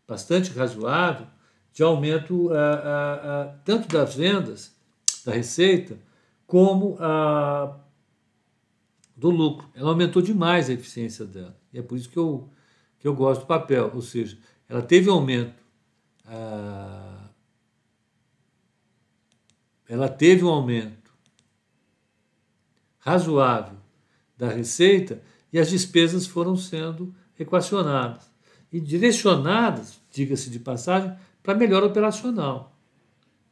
bastante razoável, de aumento uh, tanto das vendas, da receita, como do lucro. Ela aumentou demais a eficiência dela. E é por isso que eu, que eu gosto do papel. Ou seja, ela teve aumento. ela teve um aumento razoável da receita e as despesas foram sendo equacionadas e direcionadas, diga-se de passagem, para melhora operacional.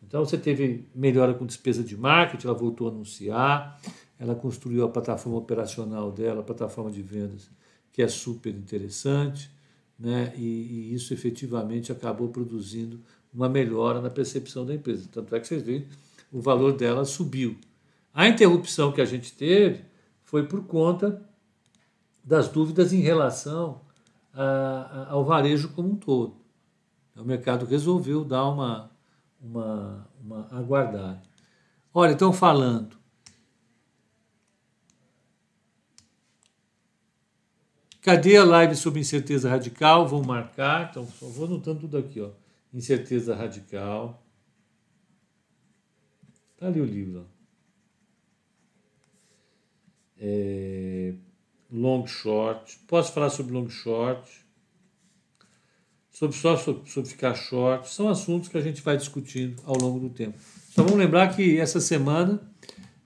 Então você teve melhora com despesa de marketing, ela voltou a anunciar, ela construiu a plataforma operacional dela, a plataforma de vendas, que é super interessante, né? e, e isso efetivamente acabou produzindo uma melhora na percepção da empresa. Tanto é que vocês veem, o valor dela subiu. A interrupção que a gente teve foi por conta das dúvidas em relação a, a, ao varejo como um todo. O mercado resolveu dar uma, uma, uma aguardada. Olha, estão falando. Cadê a live sobre incerteza radical? Vou marcar, então só vou anotando tudo aqui, ó. Incerteza radical. Está ali o livro. Ó é, long short. Posso falar sobre long short, sobre só sobre, sobre ficar short. São assuntos que a gente vai discutindo ao longo do tempo. Então vamos lembrar que essa semana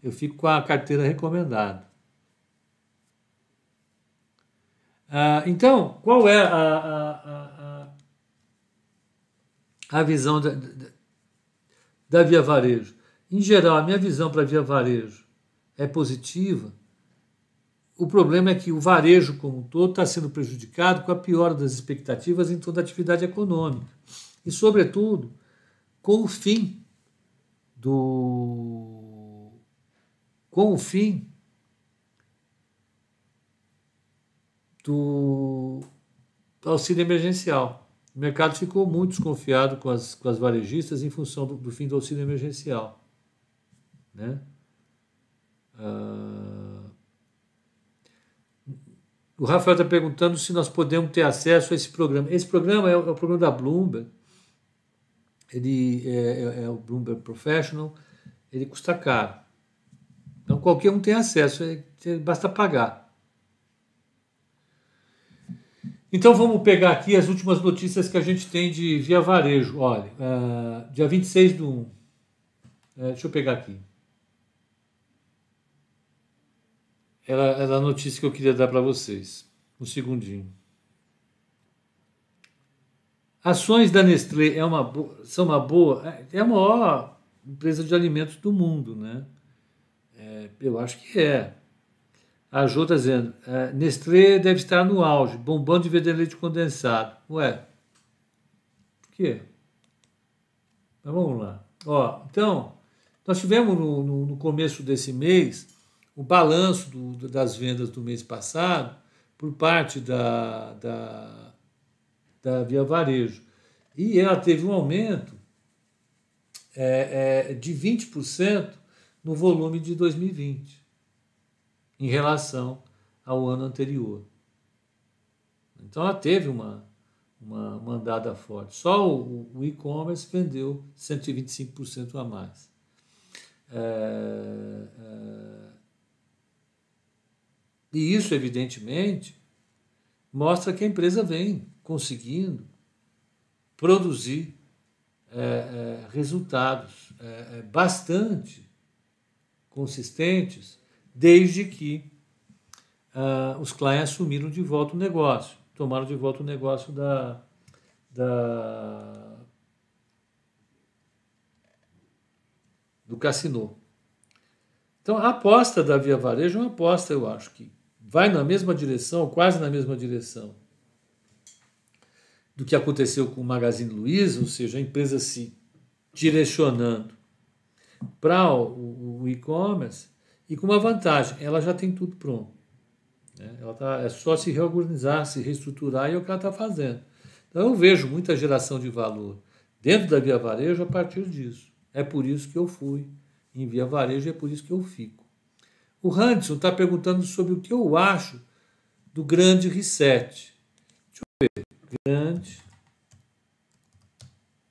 eu fico com a carteira recomendada. Ah, então, qual é a, a, a, a visão da, da, Via Varejo? Em geral, a minha visão para a Via Varejo é positiva o problema é que o varejo como um todo está sendo prejudicado com a piora das expectativas em toda a atividade econômica. E, sobretudo, com o fim do. com o fim do auxílio emergencial. O mercado ficou muito desconfiado com as, com as varejistas em função do, do fim do auxílio emergencial. Né? Uh, o Rafael está perguntando se nós podemos ter acesso a esse programa. Esse programa é o, é o programa da Bloomberg. Ele é, é, é, o Bloomberg Professional. Ele custa caro. Então qualquer um tem acesso, é, é, basta pagar. Então vamos pegar aqui as últimas notícias que a gente tem de via varejo. Olha, uh, dia 26 do 1. Uh, deixa eu pegar aqui. era, era a notícia que eu queria dar para vocês. Um segundinho. Ações da Nestlé é uma são uma boa. É a maior empresa de alimentos do mundo, né? É, eu acho que é. A Jo está dizendo: é, Nestlé deve estar no auge, bombando de vender leite condensado. Ué, por quê? Mas vamos lá. Ó, então, nós tivemos no, no, no começo desse mês o balanço do, das vendas do mês passado por parte da, da, da Via Varejo. E ela teve um aumento é, é, de 20% no volume de 2020, em relação ao ano anterior. Então ela teve uma, uma, uma andada forte. Só o, o e-commerce vendeu 125% a mais. É, é, e isso, evidentemente, mostra que a empresa vem conseguindo produzir é, é, resultados é, é bastante consistentes, desde que uh, os clientes assumiram de volta o negócio, tomaram de volta o negócio da, da do cassino. Então, a aposta da Via Varejo é uma aposta, eu acho, que vai na mesma direção, quase na mesma direção do que aconteceu com o Magazine Luiza, ou seja, a empresa se direcionando para o, o e-commerce e com uma vantagem, ela já tem tudo pronto. Né? Ela tá, é só se reorganizar, se reestruturar e é o que ela está fazendo. Então eu vejo muita geração de valor dentro da Via Varejo a partir disso. É por isso que eu fui em Via Varejo e é por isso que eu fico. O Hanson está perguntando sobre o que eu acho do grande reset. Deixa eu ver. Grande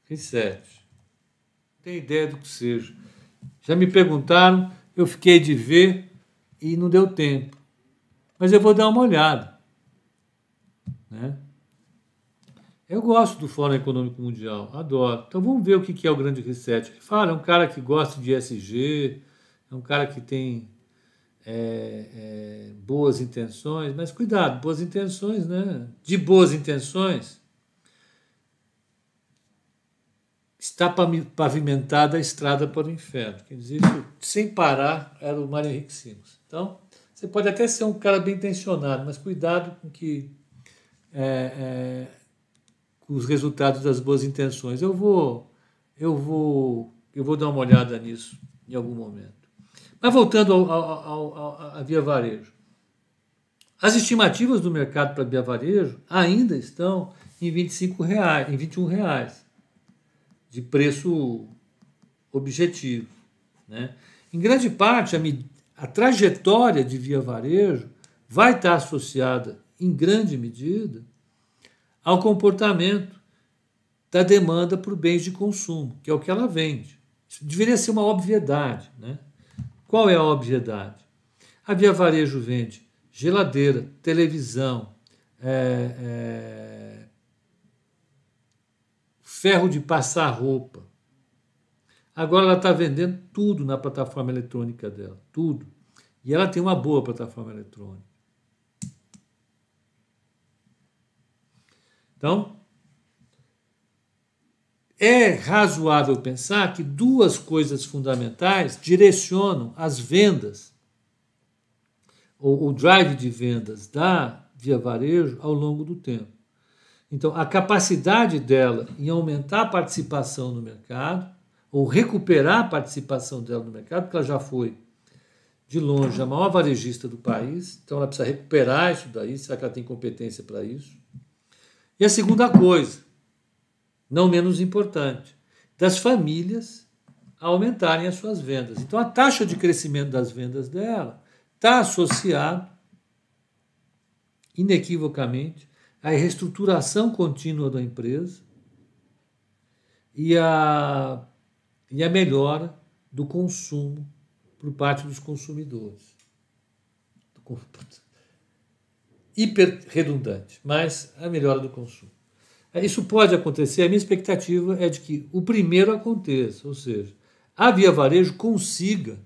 reset. Não tenho ideia do que seja. Já me perguntaram, eu fiquei de ver e não deu tempo. Mas eu vou dar uma olhada. Né? Eu gosto do Fórum Econômico Mundial, adoro. Então vamos ver o que é o Grande Reset. Ele fala, é um cara que gosta de SG, é um cara que tem é, é, boas intenções, mas cuidado, boas intenções, né? De boas intenções está pavimentada a estrada para o inferno. Quer dizer, isso, sem parar, era o Mário Henrique Simons. Então, você pode até ser um cara bem intencionado, mas cuidado com que é, é, com os resultados das boas intenções. Eu vou, eu vou, eu vou dar uma olhada nisso em algum momento. Mas voltando ao, ao, ao, à Via Varejo. As estimativas do mercado para Via Varejo ainda estão em 25 reais, em 21 reais de preço objetivo. Né? Em grande parte, a, a trajetória de Via Varejo vai estar associada, em grande medida, ao comportamento da demanda por bens de consumo, que é o que ela vende. Isso deveria ser uma obviedade. Né? Qual é a obviedade? A Via Varejo vende geladeira, televisão, é, é, ferro de passar roupa. Agora ela está vendendo tudo na plataforma eletrônica dela, tudo. E ela tem uma boa plataforma eletrônica. Então, é razoável pensar que duas coisas fundamentais direcionam as vendas, ou o drive de vendas da Via Varejo ao longo do tempo. Então, a capacidade dela em aumentar a participação no mercado, ou recuperar a participação dela no mercado, porque ela já foi, de longe, a maior varejista do país, então ela precisa recuperar isso daí, será que ela tem competência para isso? E a segunda coisa, não menos importante, das famílias aumentarem as suas vendas. Então, a taxa de crescimento das vendas dela está associada, inequivocamente, à reestruturação contínua da empresa e a, e a melhora do consumo por parte dos consumidores. Hiper redundante, mas a melhora do consumo. É, isso pode acontecer, a minha expectativa é de que o primeiro aconteça, ou seja, a Via Varejo consiga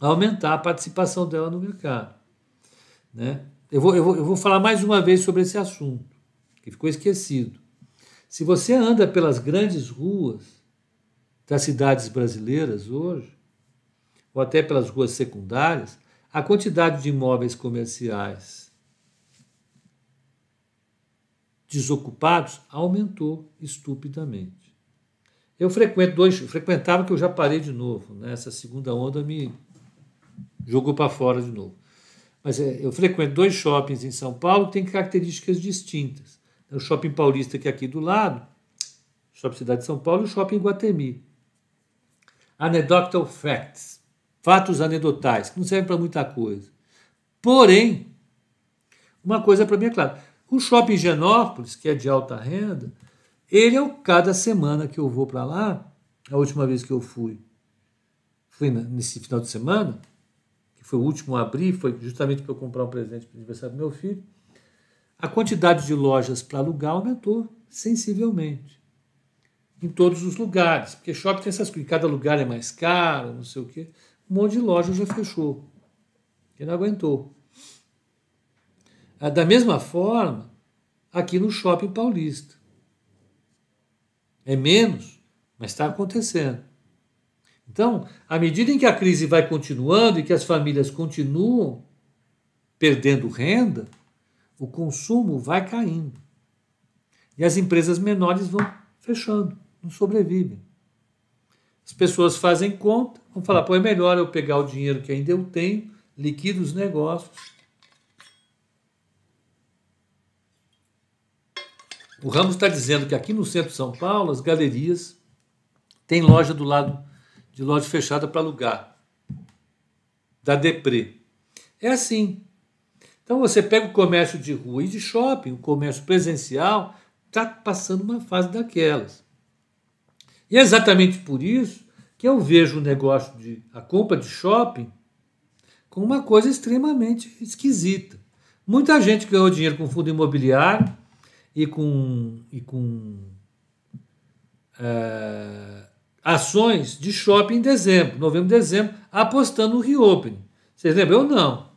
aumentar a participação dela no mercado. Né? Eu, vou, eu, vou, eu vou falar mais uma vez sobre esse assunto, que ficou esquecido. Se você anda pelas grandes ruas das cidades brasileiras hoje, ou até pelas ruas secundárias, a quantidade de imóveis comerciais desocupados aumentou estupidamente. Eu frequento dois, frequentava que eu já parei de novo, né? essa segunda onda me jogou para fora de novo. Mas é, eu frequento dois shoppings em São Paulo que têm características distintas. O Shopping Paulista, que é aqui do lado, Shopping Cidade de São Paulo, e o Shopping Guatemi. anecdotal facts, fatos anedotais, que não servem para muita coisa. Porém, uma coisa para mim é clara: o shopping Genópolis, que é de alta renda, ele é o cada semana que eu vou para lá, a última vez que eu fui, fui nesse final de semana, foi o último a abrir, foi justamente para eu comprar um presente para o aniversário do meu filho. A quantidade de lojas para alugar aumentou sensivelmente em todos os lugares, porque shopping tem essas coisas, cada lugar é mais caro, não sei o quê. Um monte de loja já fechou, que não aguentou. Ah, da mesma forma, aqui no shopping paulista. É menos, mas está acontecendo. Então, à medida em que a crise vai continuando e que as famílias continuam perdendo renda, o consumo vai caindo. E as empresas menores vão fechando, não sobrevivem. As pessoas fazem conta, vão falar: pô, é melhor eu pegar o dinheiro que ainda eu tenho, liquido os negócios O Ramos está dizendo que aqui no centro de São Paulo, as galerias têm loja do lado de loja fechada para alugar, da Depré. É assim. Então você pega o comércio de rua e de shopping, o comércio presencial, está passando uma fase daquelas. E é exatamente por isso que eu vejo o negócio de a compra de shopping como uma coisa extremamente esquisita. Muita gente ganhou dinheiro com fundo imobiliário, e com, e com é, ações de shopping em dezembro, novembro, dezembro, apostando no reopening. Vocês lembram? Eu não.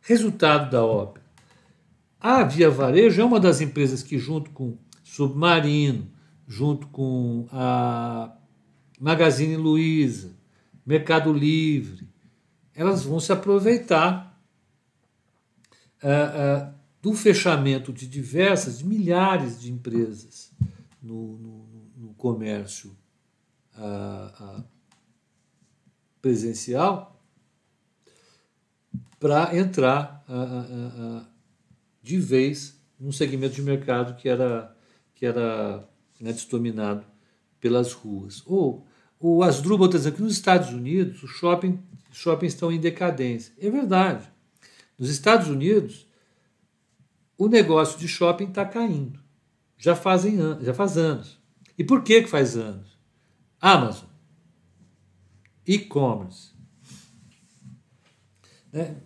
Resultado da ópera. A Via Varejo é uma das empresas que, junto com Submarino, junto com a Magazine Luiza, Mercado Livre, elas vão se aproveitar uh, uh, do fechamento de diversas, de milhares de empresas no, no, no comércio uh, presencial para entrar de vez num segmento de mercado que era, que era né, desdominado pelas ruas. Ou o Asdrubal está dizendo que nos Estados Unidos os shopping, shoppings estão em decadência. É verdade. Nos Estados Unidos, o negócio de shopping está caindo. Já, fazem, já faz anos. E por que, que faz anos? Amazon, e-commerce. Né?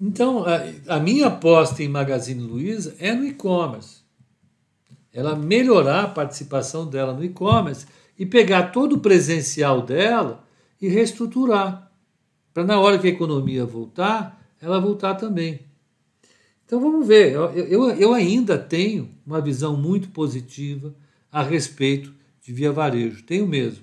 Então, a, a, minha aposta em Magazine Luiza é no e-commerce. Ela melhorar a participação dela no e-commerce e pegar todo o presencial dela e reestruturar. Para na hora que a economia voltar, ela voltar também. Então vamos ver, eu, eu, eu ainda tenho uma visão muito positiva a respeito de via varejo, tenho mesmo.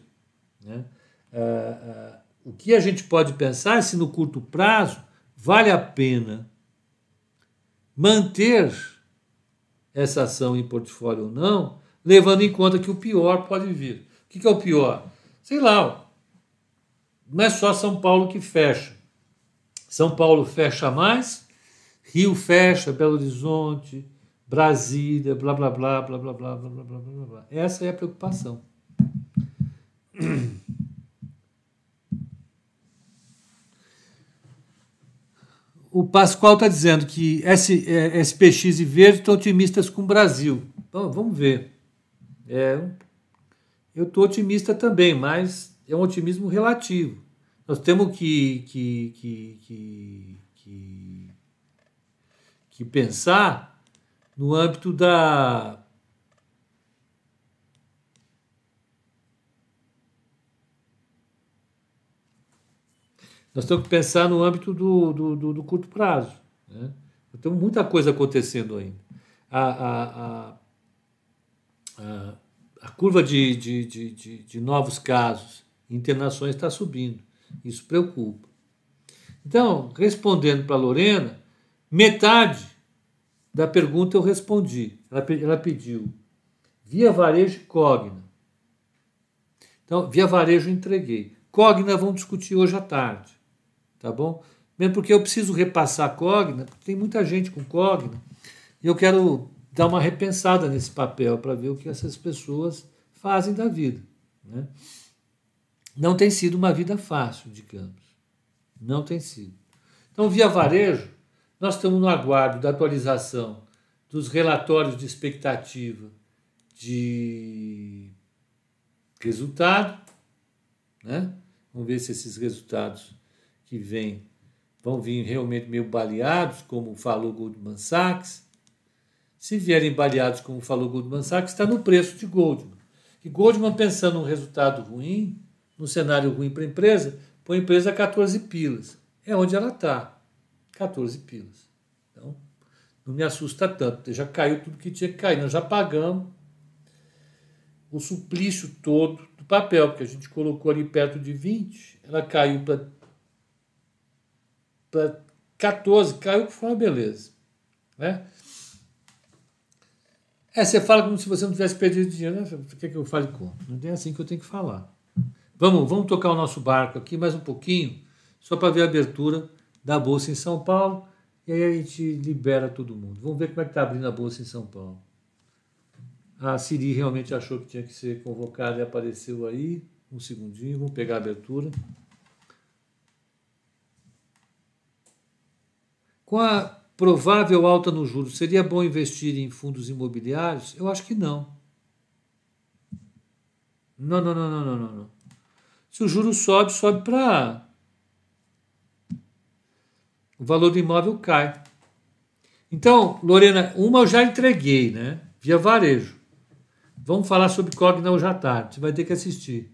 Né? Ah, ah, o que a gente pode pensar é se no curto prazo vale a pena manter essa ação em portfólio ou não, levando em conta que o pior pode vir. O que é o pior? Sei lá, não é só São Paulo que fecha. São Paulo fecha mais, Rio fecha, Belo Horizonte, Brasília, blá blá blá blá blá blá blá blá blá blá. Essa é a preocupação. O Pascoal está dizendo que SPX e Verde estão otimistas com o Brasil. Então, vamos ver. É, eu estou otimista também, mas é um otimismo relativo. Nós temos que, que, que, que, que, que pensar no âmbito da. Nós temos que pensar no âmbito do, do, do, do curto prazo. Né? Muita coisa acontecendo ainda. A, a, a, a, curva de, de, de, de, de novos casos, internações está subindo. Isso preocupa. Então, respondendo para a Lorena, metade da pergunta eu respondi. Ela, ela pediu via varejo Cogna. Então, via varejo entreguei. Cogna vamos discutir hoje à tarde, tá bom? Mesmo porque eu preciso repassar Cogna, porque tem muita gente com Cogna, e eu quero dar uma repensada nesse papel para ver o que essas pessoas fazem da vida. Né? Não tem sido uma vida fácil, digamos. Não tem sido. Então, via varejo, nós estamos no aguardo da atualização dos relatórios de expectativa de resultado, né? Vamos ver se esses resultados que vêm vão vir realmente meio baleados, como falou Goldman Sachs. Se vierem baleados, como falou Goldman Sachs, está no preço de Goldman. E Goldman, pensando num resultado ruim, num cenário ruim para a empresa, põe a empresa a 14 pilas. É onde ela está, 14 pilas. Então, não me assusta tanto. Já caiu tudo que tinha que cair. Nós já pagamos o suplício todo do papel, porque a gente colocou ali perto de 20, ela caiu para 14, caiu que foi uma beleza. Né? É, você fala como se você não tivesse perdido dinheiro, né? Você quer que eu fale como? Não é assim que eu tenho que falar. Vamos, vamos tocar o nosso barco aqui mais um pouquinho, só para ver a abertura da Bolsa em São Paulo, e aí a gente libera todo mundo. Vamos ver como é que está abrindo a Bolsa em São Paulo. A Siri realmente achou que tinha que ser convocada e apareceu aí. Um segundinho, vamos pegar a abertura. Com a provável alta no juros, seria bom investir em fundos imobiliários? Eu acho que não. Não, não, não, não, não, não. Se o juro sobe, sobe para. O valor do imóvel cai. Então, Lorena, uma eu já entreguei, né? Via varejo. Vamos falar sobre Cogna hoje à tarde. Você vai ter que assistir.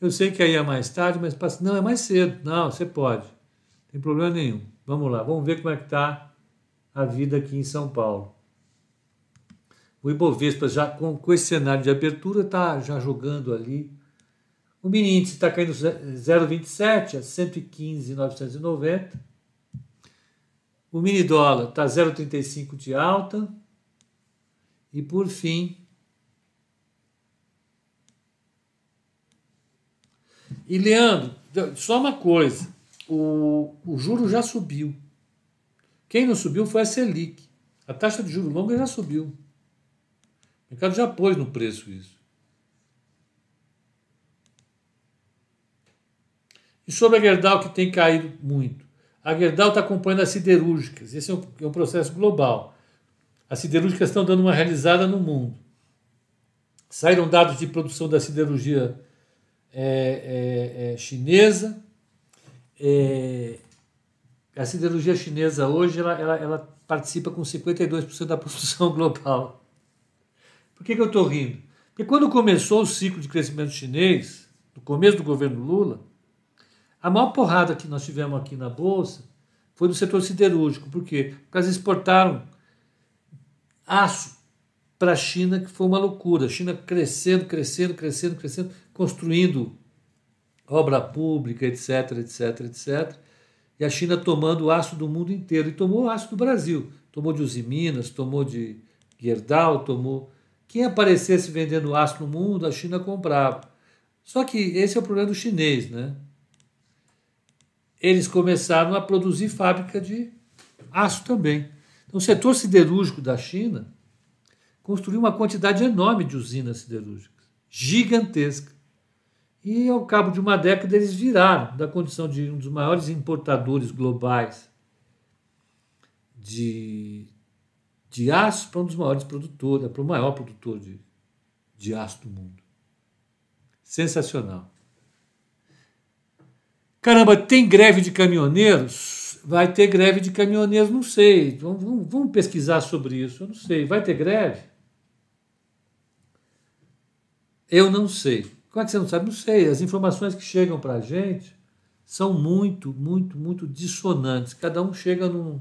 Eu sei que aí é mais tarde, mas não, é mais cedo. Não, você pode. Não tem problema nenhum. Vamos lá, vamos ver como é que está a vida aqui em São Paulo. O Ibovespa, já com, com esse cenário de abertura, está já jogando ali. O mini índice está caindo 0,27 a 115,990. O mini dólar está 0,35 de alta. E por fim, E, Leandro, só uma coisa: o, o juro já subiu. Quem não subiu foi a Selic. A taxa de juro longa já subiu. O mercado já pôs no preço isso. E sobre a Gerdau, que tem caído muito. A Gerdau está acompanhando as siderúrgicas. Esse é um, é um processo global. As siderúrgicas estão dando uma realizada no mundo. Saíram dados de produção da siderurgia é, é, é chinesa. É, a siderurgia chinesa hoje ela, ela, ela participa com 52% da produção global. Por que, que eu estou rindo? Porque quando começou o ciclo de crescimento chinês, no começo do governo Lula, a maior porrada que nós tivemos aqui na Bolsa foi do setor siderúrgico. Por quê? Porque eles exportaram aço para a China, que foi uma loucura. A China crescendo, crescendo, crescendo, crescendo, construindo obra pública, etc, etc, etc. E a China tomando o aço do mundo inteiro. E tomou o aço do Brasil. Tomou de Usiminas, tomou de Gerdau, tomou. Quem aparecesse vendendo aço no mundo, a China comprava. Só que esse é o problema do chinês, né? Eles começaram a produzir fábrica de aço também. Então, o setor siderúrgico da China construiu uma quantidade enorme de usinas siderúrgicas, gigantesca. E ao cabo de uma década eles viraram da condição de um dos maiores importadores globais de, de aço para um dos maiores produtores, para o maior produtor de, de aço do mundo. Sensacional. Caramba, tem greve de caminhoneiros? Vai ter greve de caminhoneiros? Não sei. Vamos, vamos, vamos pesquisar sobre isso. Eu não sei. Vai ter greve? Eu não sei. Como é que você não sabe? Não sei. As informações que chegam para a gente são muito, muito, muito dissonantes. Cada um chega num,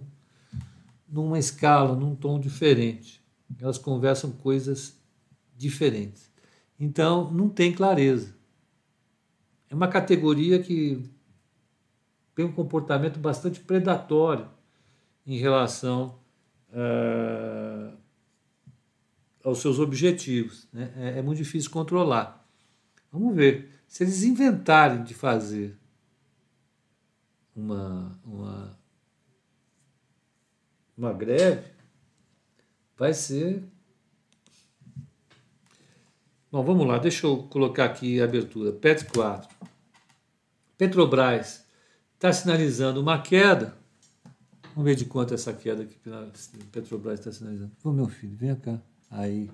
numa escala, num tom diferente. Elas conversam coisas diferentes. Então, não tem clareza. É uma categoria que tem um comportamento bastante predatório em relação uh, aos seus objetivos. Né? É, é muito difícil controlar. Vamos ver. Se eles inventarem de fazer uma, uma, uma greve, vai ser. Bom, vamos lá, deixa eu colocar aqui a abertura. PET 4. Petrobras está sinalizando uma queda. Vamos ver de quanto essa queda que Petrobras está sinalizando. Ô meu filho, vem cá. Aí.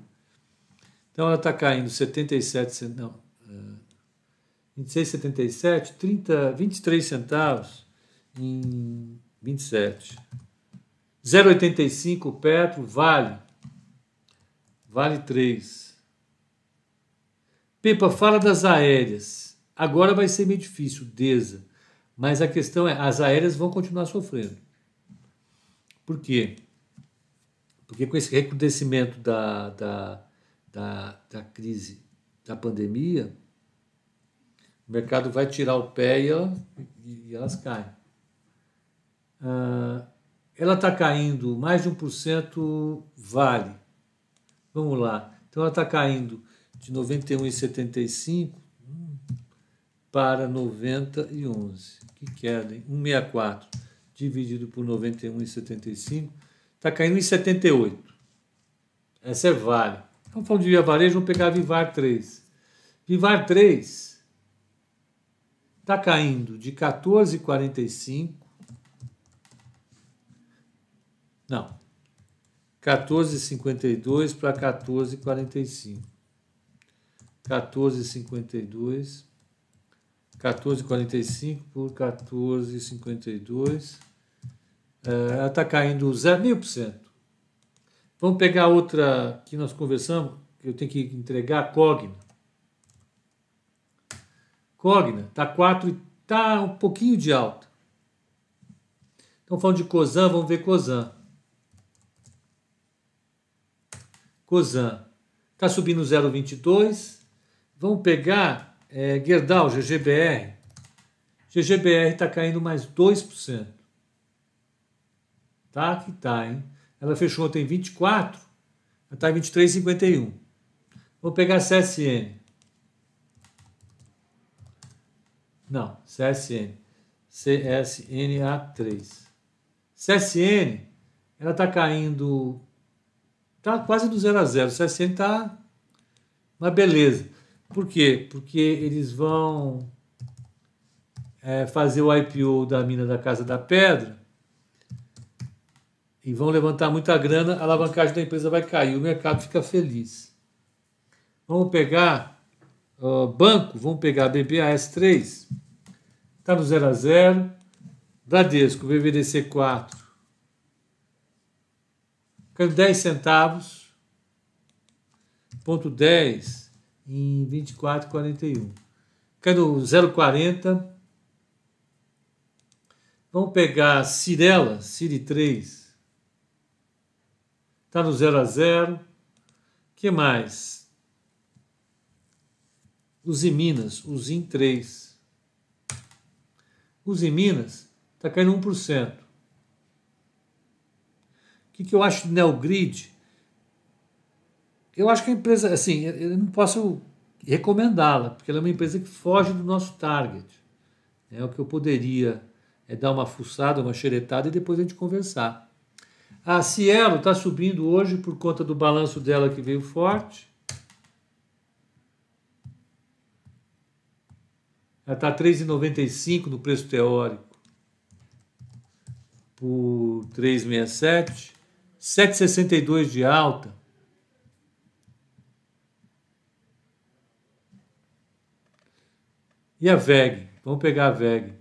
Então ela está caindo 77 não, 26,77, 30, 23 centavos em 27. 0,85 Petro, Vale. Vale 3. Pepa, fala das aéreas. Agora vai ser meio difícil, DESA. Mas a questão é, as aéreas vão continuar sofrendo. Por quê? Porque com esse recrudescimento da, da, da, da crise da pandemia, o mercado vai tirar o pé e, ela, e elas caem. Ah, ela está caindo mais de 1% vale. Vamos lá. Então ela está caindo de 91,75 para 90,11. Que queda, hein? 164 dividido por 91,75 está caindo em 78. Essa é Vale. Então falando de Via Varejo, vamos pegar a Vivar 3. Vivar 3 está caindo de 14,45 Não. 14,52 para 14,45. 14,52. 14,45 por 14,52. É, ela está caindo 0,5%. Vamos pegar outra que nós conversamos, que eu tenho que entregar, Cogna. Cogna está 4 está um pouquinho de alta. Então falando de Cosan, vamos ver Cosan. Cosan está subindo 0,22. Vamos pegar é, Gerdau, GGBR. GGBR está caindo mais 2%. Tá? Que tá, hein? Ela fechou ontem em 24, ela está em 23,51. Vou pegar CSN. Não, CSN. CSNA3. CSN, ela está caindo Está quase do zero a zero. CSN está uma beleza. Por quê? Porque eles vão é, fazer o IPO da mina da Casa da Pedra e vão levantar muita grana, a alavancagem da empresa vai cair, o mercado fica feliz. Vamos pegar uh, banco, vamos pegar BBAS3, está no 0 a 0, Bradesco, BBDC 4, caiu 10 centavos, ponto 10 em 24,41. Caiu 0,40. Vamos pegar Cirela, Ciri 3. Está no 0 a 0. que mais? Os Minas, os IN 3. Os Minas está caindo 1%. O que, que eu acho de Neogrid? Eu acho que a empresa, assim, eu não posso recomendá-la, porque ela é uma empresa que foge do nosso target. É o que eu poderia é dar uma fuçada, uma xeretada e depois a gente conversar. A Cielo está subindo hoje por conta do balanço dela que veio forte. Ela está 3,95 no preço teórico por 3,67. 7,62 de alta. E a VEG? Vamos pegar a VEG.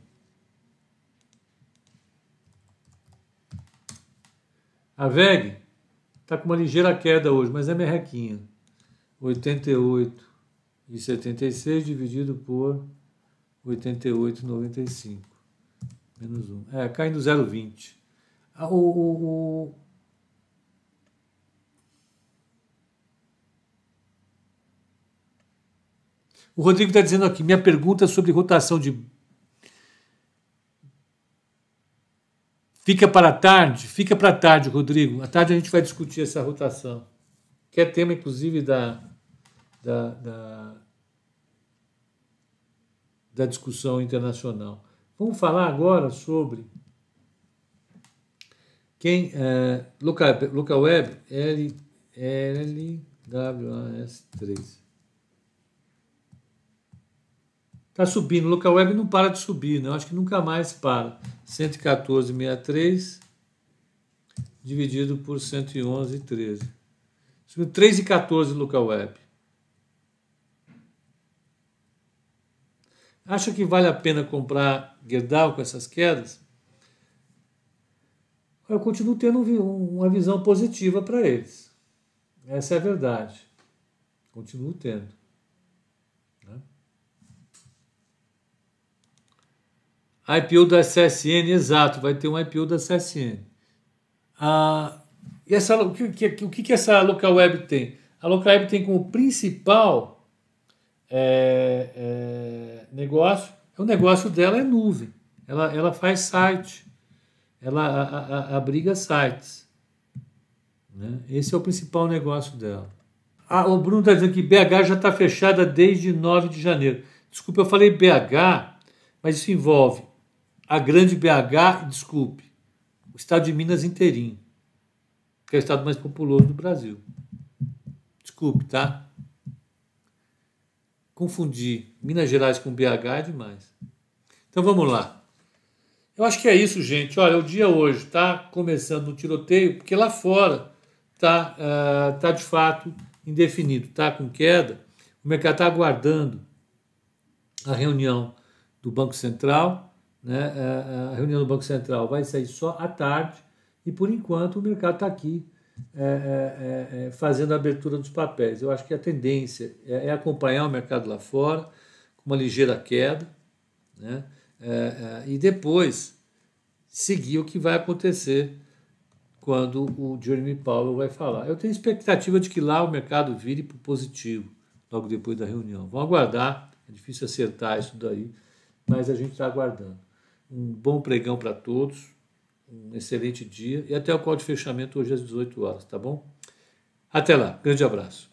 A VEG está com uma ligeira queda hoje, mas é merrequinha. 88 e 76 dividido por 88,95. Menos 1. É, caindo 0,20. Ah, o, o, O Rodrigo está dizendo aqui: minha pergunta é sobre rotação de. Fica para tarde? Fica para tarde, Rodrigo. À tarde a gente vai discutir essa rotação, que é tema, inclusive, da, da, da, da discussão internacional. Vamos falar agora sobre Quem, é, local, local web, L, LWAS3. Está subindo, o local web não para de subir, né? Eu acho que nunca mais para. 114,63 dividido por 111,13. Subiu 3,14 local web. Acha que vale a pena comprar Gerdau com essas quedas? Eu continuo tendo uma visão positiva para eles. Essa é a verdade. Continuo tendo. IPO da CSN, exato, vai ter um IPO da CSN. Ah, e essa, o, que, o que, essa local web tem? A local web tem como principal é, é, negócio, o negócio dela é nuvem. Ela, ela faz site, ela a, a, abriga sites. Né? Esse é o principal negócio dela. Ah, o Bruno está dizendo que BH já está fechada desde 9 de janeiro. Desculpe, eu falei BH, mas isso envolve a grande BH, desculpe, o estado de Minas inteirinho, que é o estado mais populoso do Brasil. Desculpe, tá? Confundir Minas Gerais com BH é demais. Então vamos lá. Eu acho que é isso, gente. Olha, o dia hoje está começando no tiroteio, porque lá fora está uh, tá de fato indefinido, está com queda. O mercado está aguardando a reunião do Banco Central. Né? A reunião do Banco Central vai sair só à tarde e, por enquanto, o mercado está aqui é, é, é, fazendo a abertura dos papéis. Eu acho que a tendência é, acompanhar o mercado lá fora, com uma ligeira queda, né? e depois seguir o que vai acontecer quando o Jeremy Powell vai falar. Eu tenho expectativa de que lá o mercado vire para o positivo, logo depois da reunião. Vamos aguardar, é difícil acertar isso daí, mas a gente está aguardando. Um bom pregão para todos, um excelente dia e até o call de fechamento hoje às 18 horas, tá bom? Até lá, grande abraço.